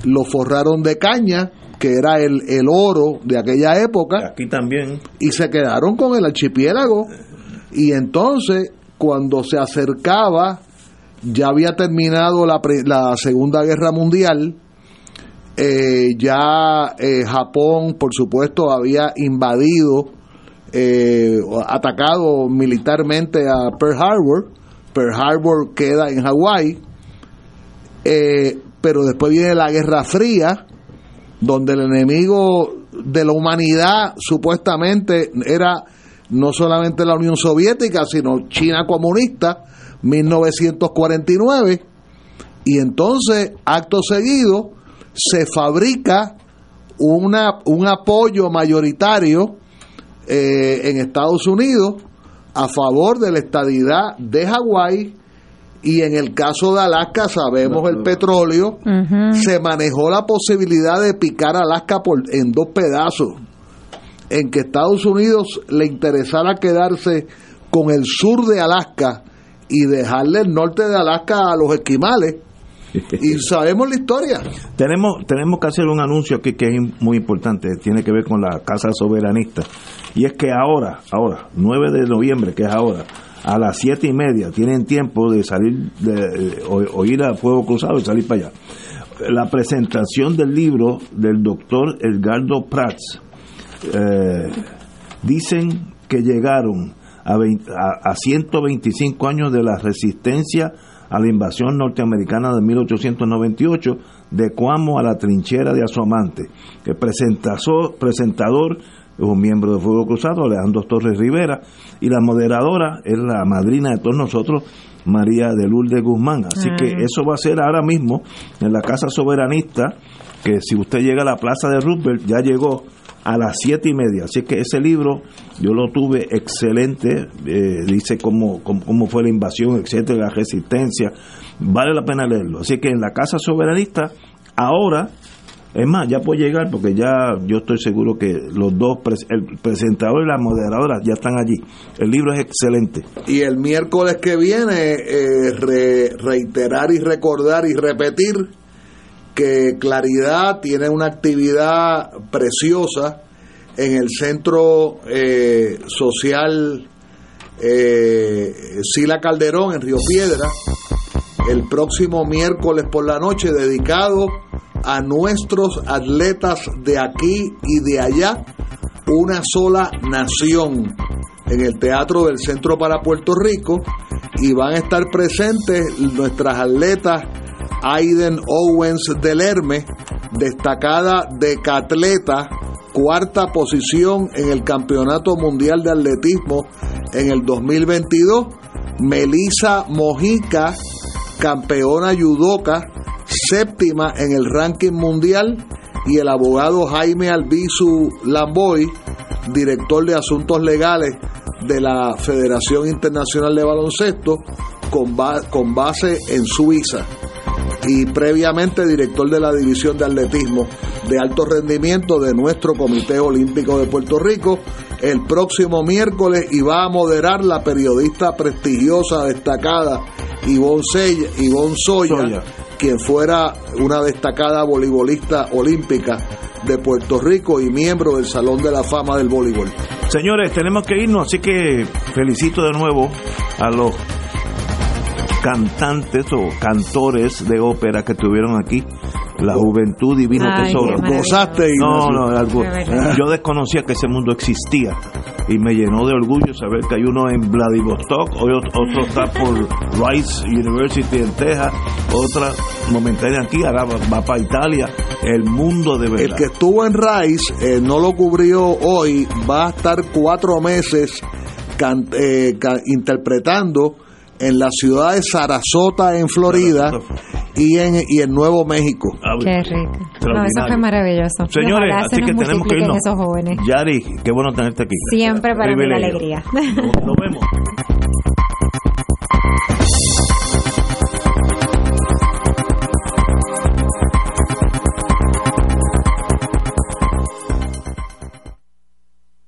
lo forraron de caña, que era el, el oro de aquella época, Aquí también. y se quedaron con el archipiélago. Y entonces, cuando se acercaba, ya había terminado la, pre- la Segunda Guerra Mundial, eh, ya eh, Japón, por supuesto, había invadido, eh, atacado militarmente a Pearl Harbor. Pearl Harbor queda en Hawái, eh, pero después viene la Guerra Fría, donde el enemigo de la humanidad supuestamente era no solamente la Unión Soviética, sino China comunista, 1949, y entonces, acto seguido, se fabrica una, un apoyo mayoritario eh, en Estados Unidos a favor de la estadidad de Hawái y en el caso de Alaska sabemos el petróleo se manejó la posibilidad de picar Alaska por, en dos pedazos en que Estados Unidos le interesara quedarse con el sur de Alaska y dejarle el norte de Alaska a los esquimales y sabemos la historia Tenemos, tenemos que hacer un anuncio aquí que es muy importante, tiene que ver con la Casa Soberanista. Y es que ahora, ahora, 9 de noviembre, que es ahora, a las siete y media, tienen tiempo de salir, de, o, o ir a Fuego Cruzado y salir para allá. La presentación del libro del doctor Edgardo Prats, eh, dicen que llegaron a, 20 a- a 125 años de la resistencia a la invasión norteamericana de 1898, de Cuamo a la trinchera de Asomante. El presentador es un miembro de Fuego Cruzado, Alejandro Torres Rivera, y la moderadora es la madrina de todos nosotros, María de Lourdes Guzmán. Así Ah. que eso va a ser ahora mismo en la Casa Soberanista, que si usted llega a la Plaza de Roosevelt, ya llegó a las siete y media. Así que ese libro yo lo tuve excelente, eh, dice cómo, cómo, cómo fue la invasión, etcétera, la resistencia. Vale la pena leerlo. Así que en la Casa Soberanista, ahora, es más, ya puede llegar porque ya yo estoy seguro que los dos, el presentador y la moderadora ya están allí. El libro es excelente. y el miércoles que viene eh, re- reiterar y recordar y repetir que Claridad tiene una actividad preciosa en el centro eh, social eh, Sila Calderón en Río Piedra, el próximo miércoles por la noche dedicado a nuestros atletas de aquí y de allá, una sola nación, en el Teatro del Centro para Puerto Rico, y van a estar presentes nuestras atletas Aiden Owens del Herme, destacada decatleta, cuarta posición en el Campeonato Mundial de Atletismo en el 2022, Melissa Mojica, campeona yudoka, séptima en el ranking mundial, y el abogado Jaime Albizu Lamboy, director de asuntos legales de la Federación Internacional de Baloncesto, con, ba- con base en Suiza y previamente director de la División de Atletismo de Alto Rendimiento de nuestro Comité Olímpico de Puerto Rico el próximo miércoles y va a moderar la periodista prestigiosa, destacada Ivonne, Sella- Ivonne Soya, Soya. quien fuera una destacada voleibolista olímpica de Puerto Rico y miembro del Salón de la Fama del Voleibol. Señores, tenemos que irnos, así que felicito de nuevo a los cantantes o cantores de ópera que estuvieron aquí. La juventud divino Ay, tesoro. Gozaste, No, Ignacio. no, algo. Yo desconocía que ese mundo existía y me llenó de orgullo saber que hay uno en Vladivostok, otro está por Rice University en Texas, otra momentánea aquí, ahora va, va para Italia. El mundo de verdad. El que estuvo en Rice, eh, no lo cubrió hoy, va a estar cuatro meses can- eh, interpretando en la ciudad de Sarasota, en Florida, y en, y en Nuevo México. Qué rico. No, eso fue maravilloso. Señores, ojalá se así que nos tenemos que irnos. esos jóvenes. Yari, qué bueno tenerte aquí. Siempre para mí la alegría. Nos vemos.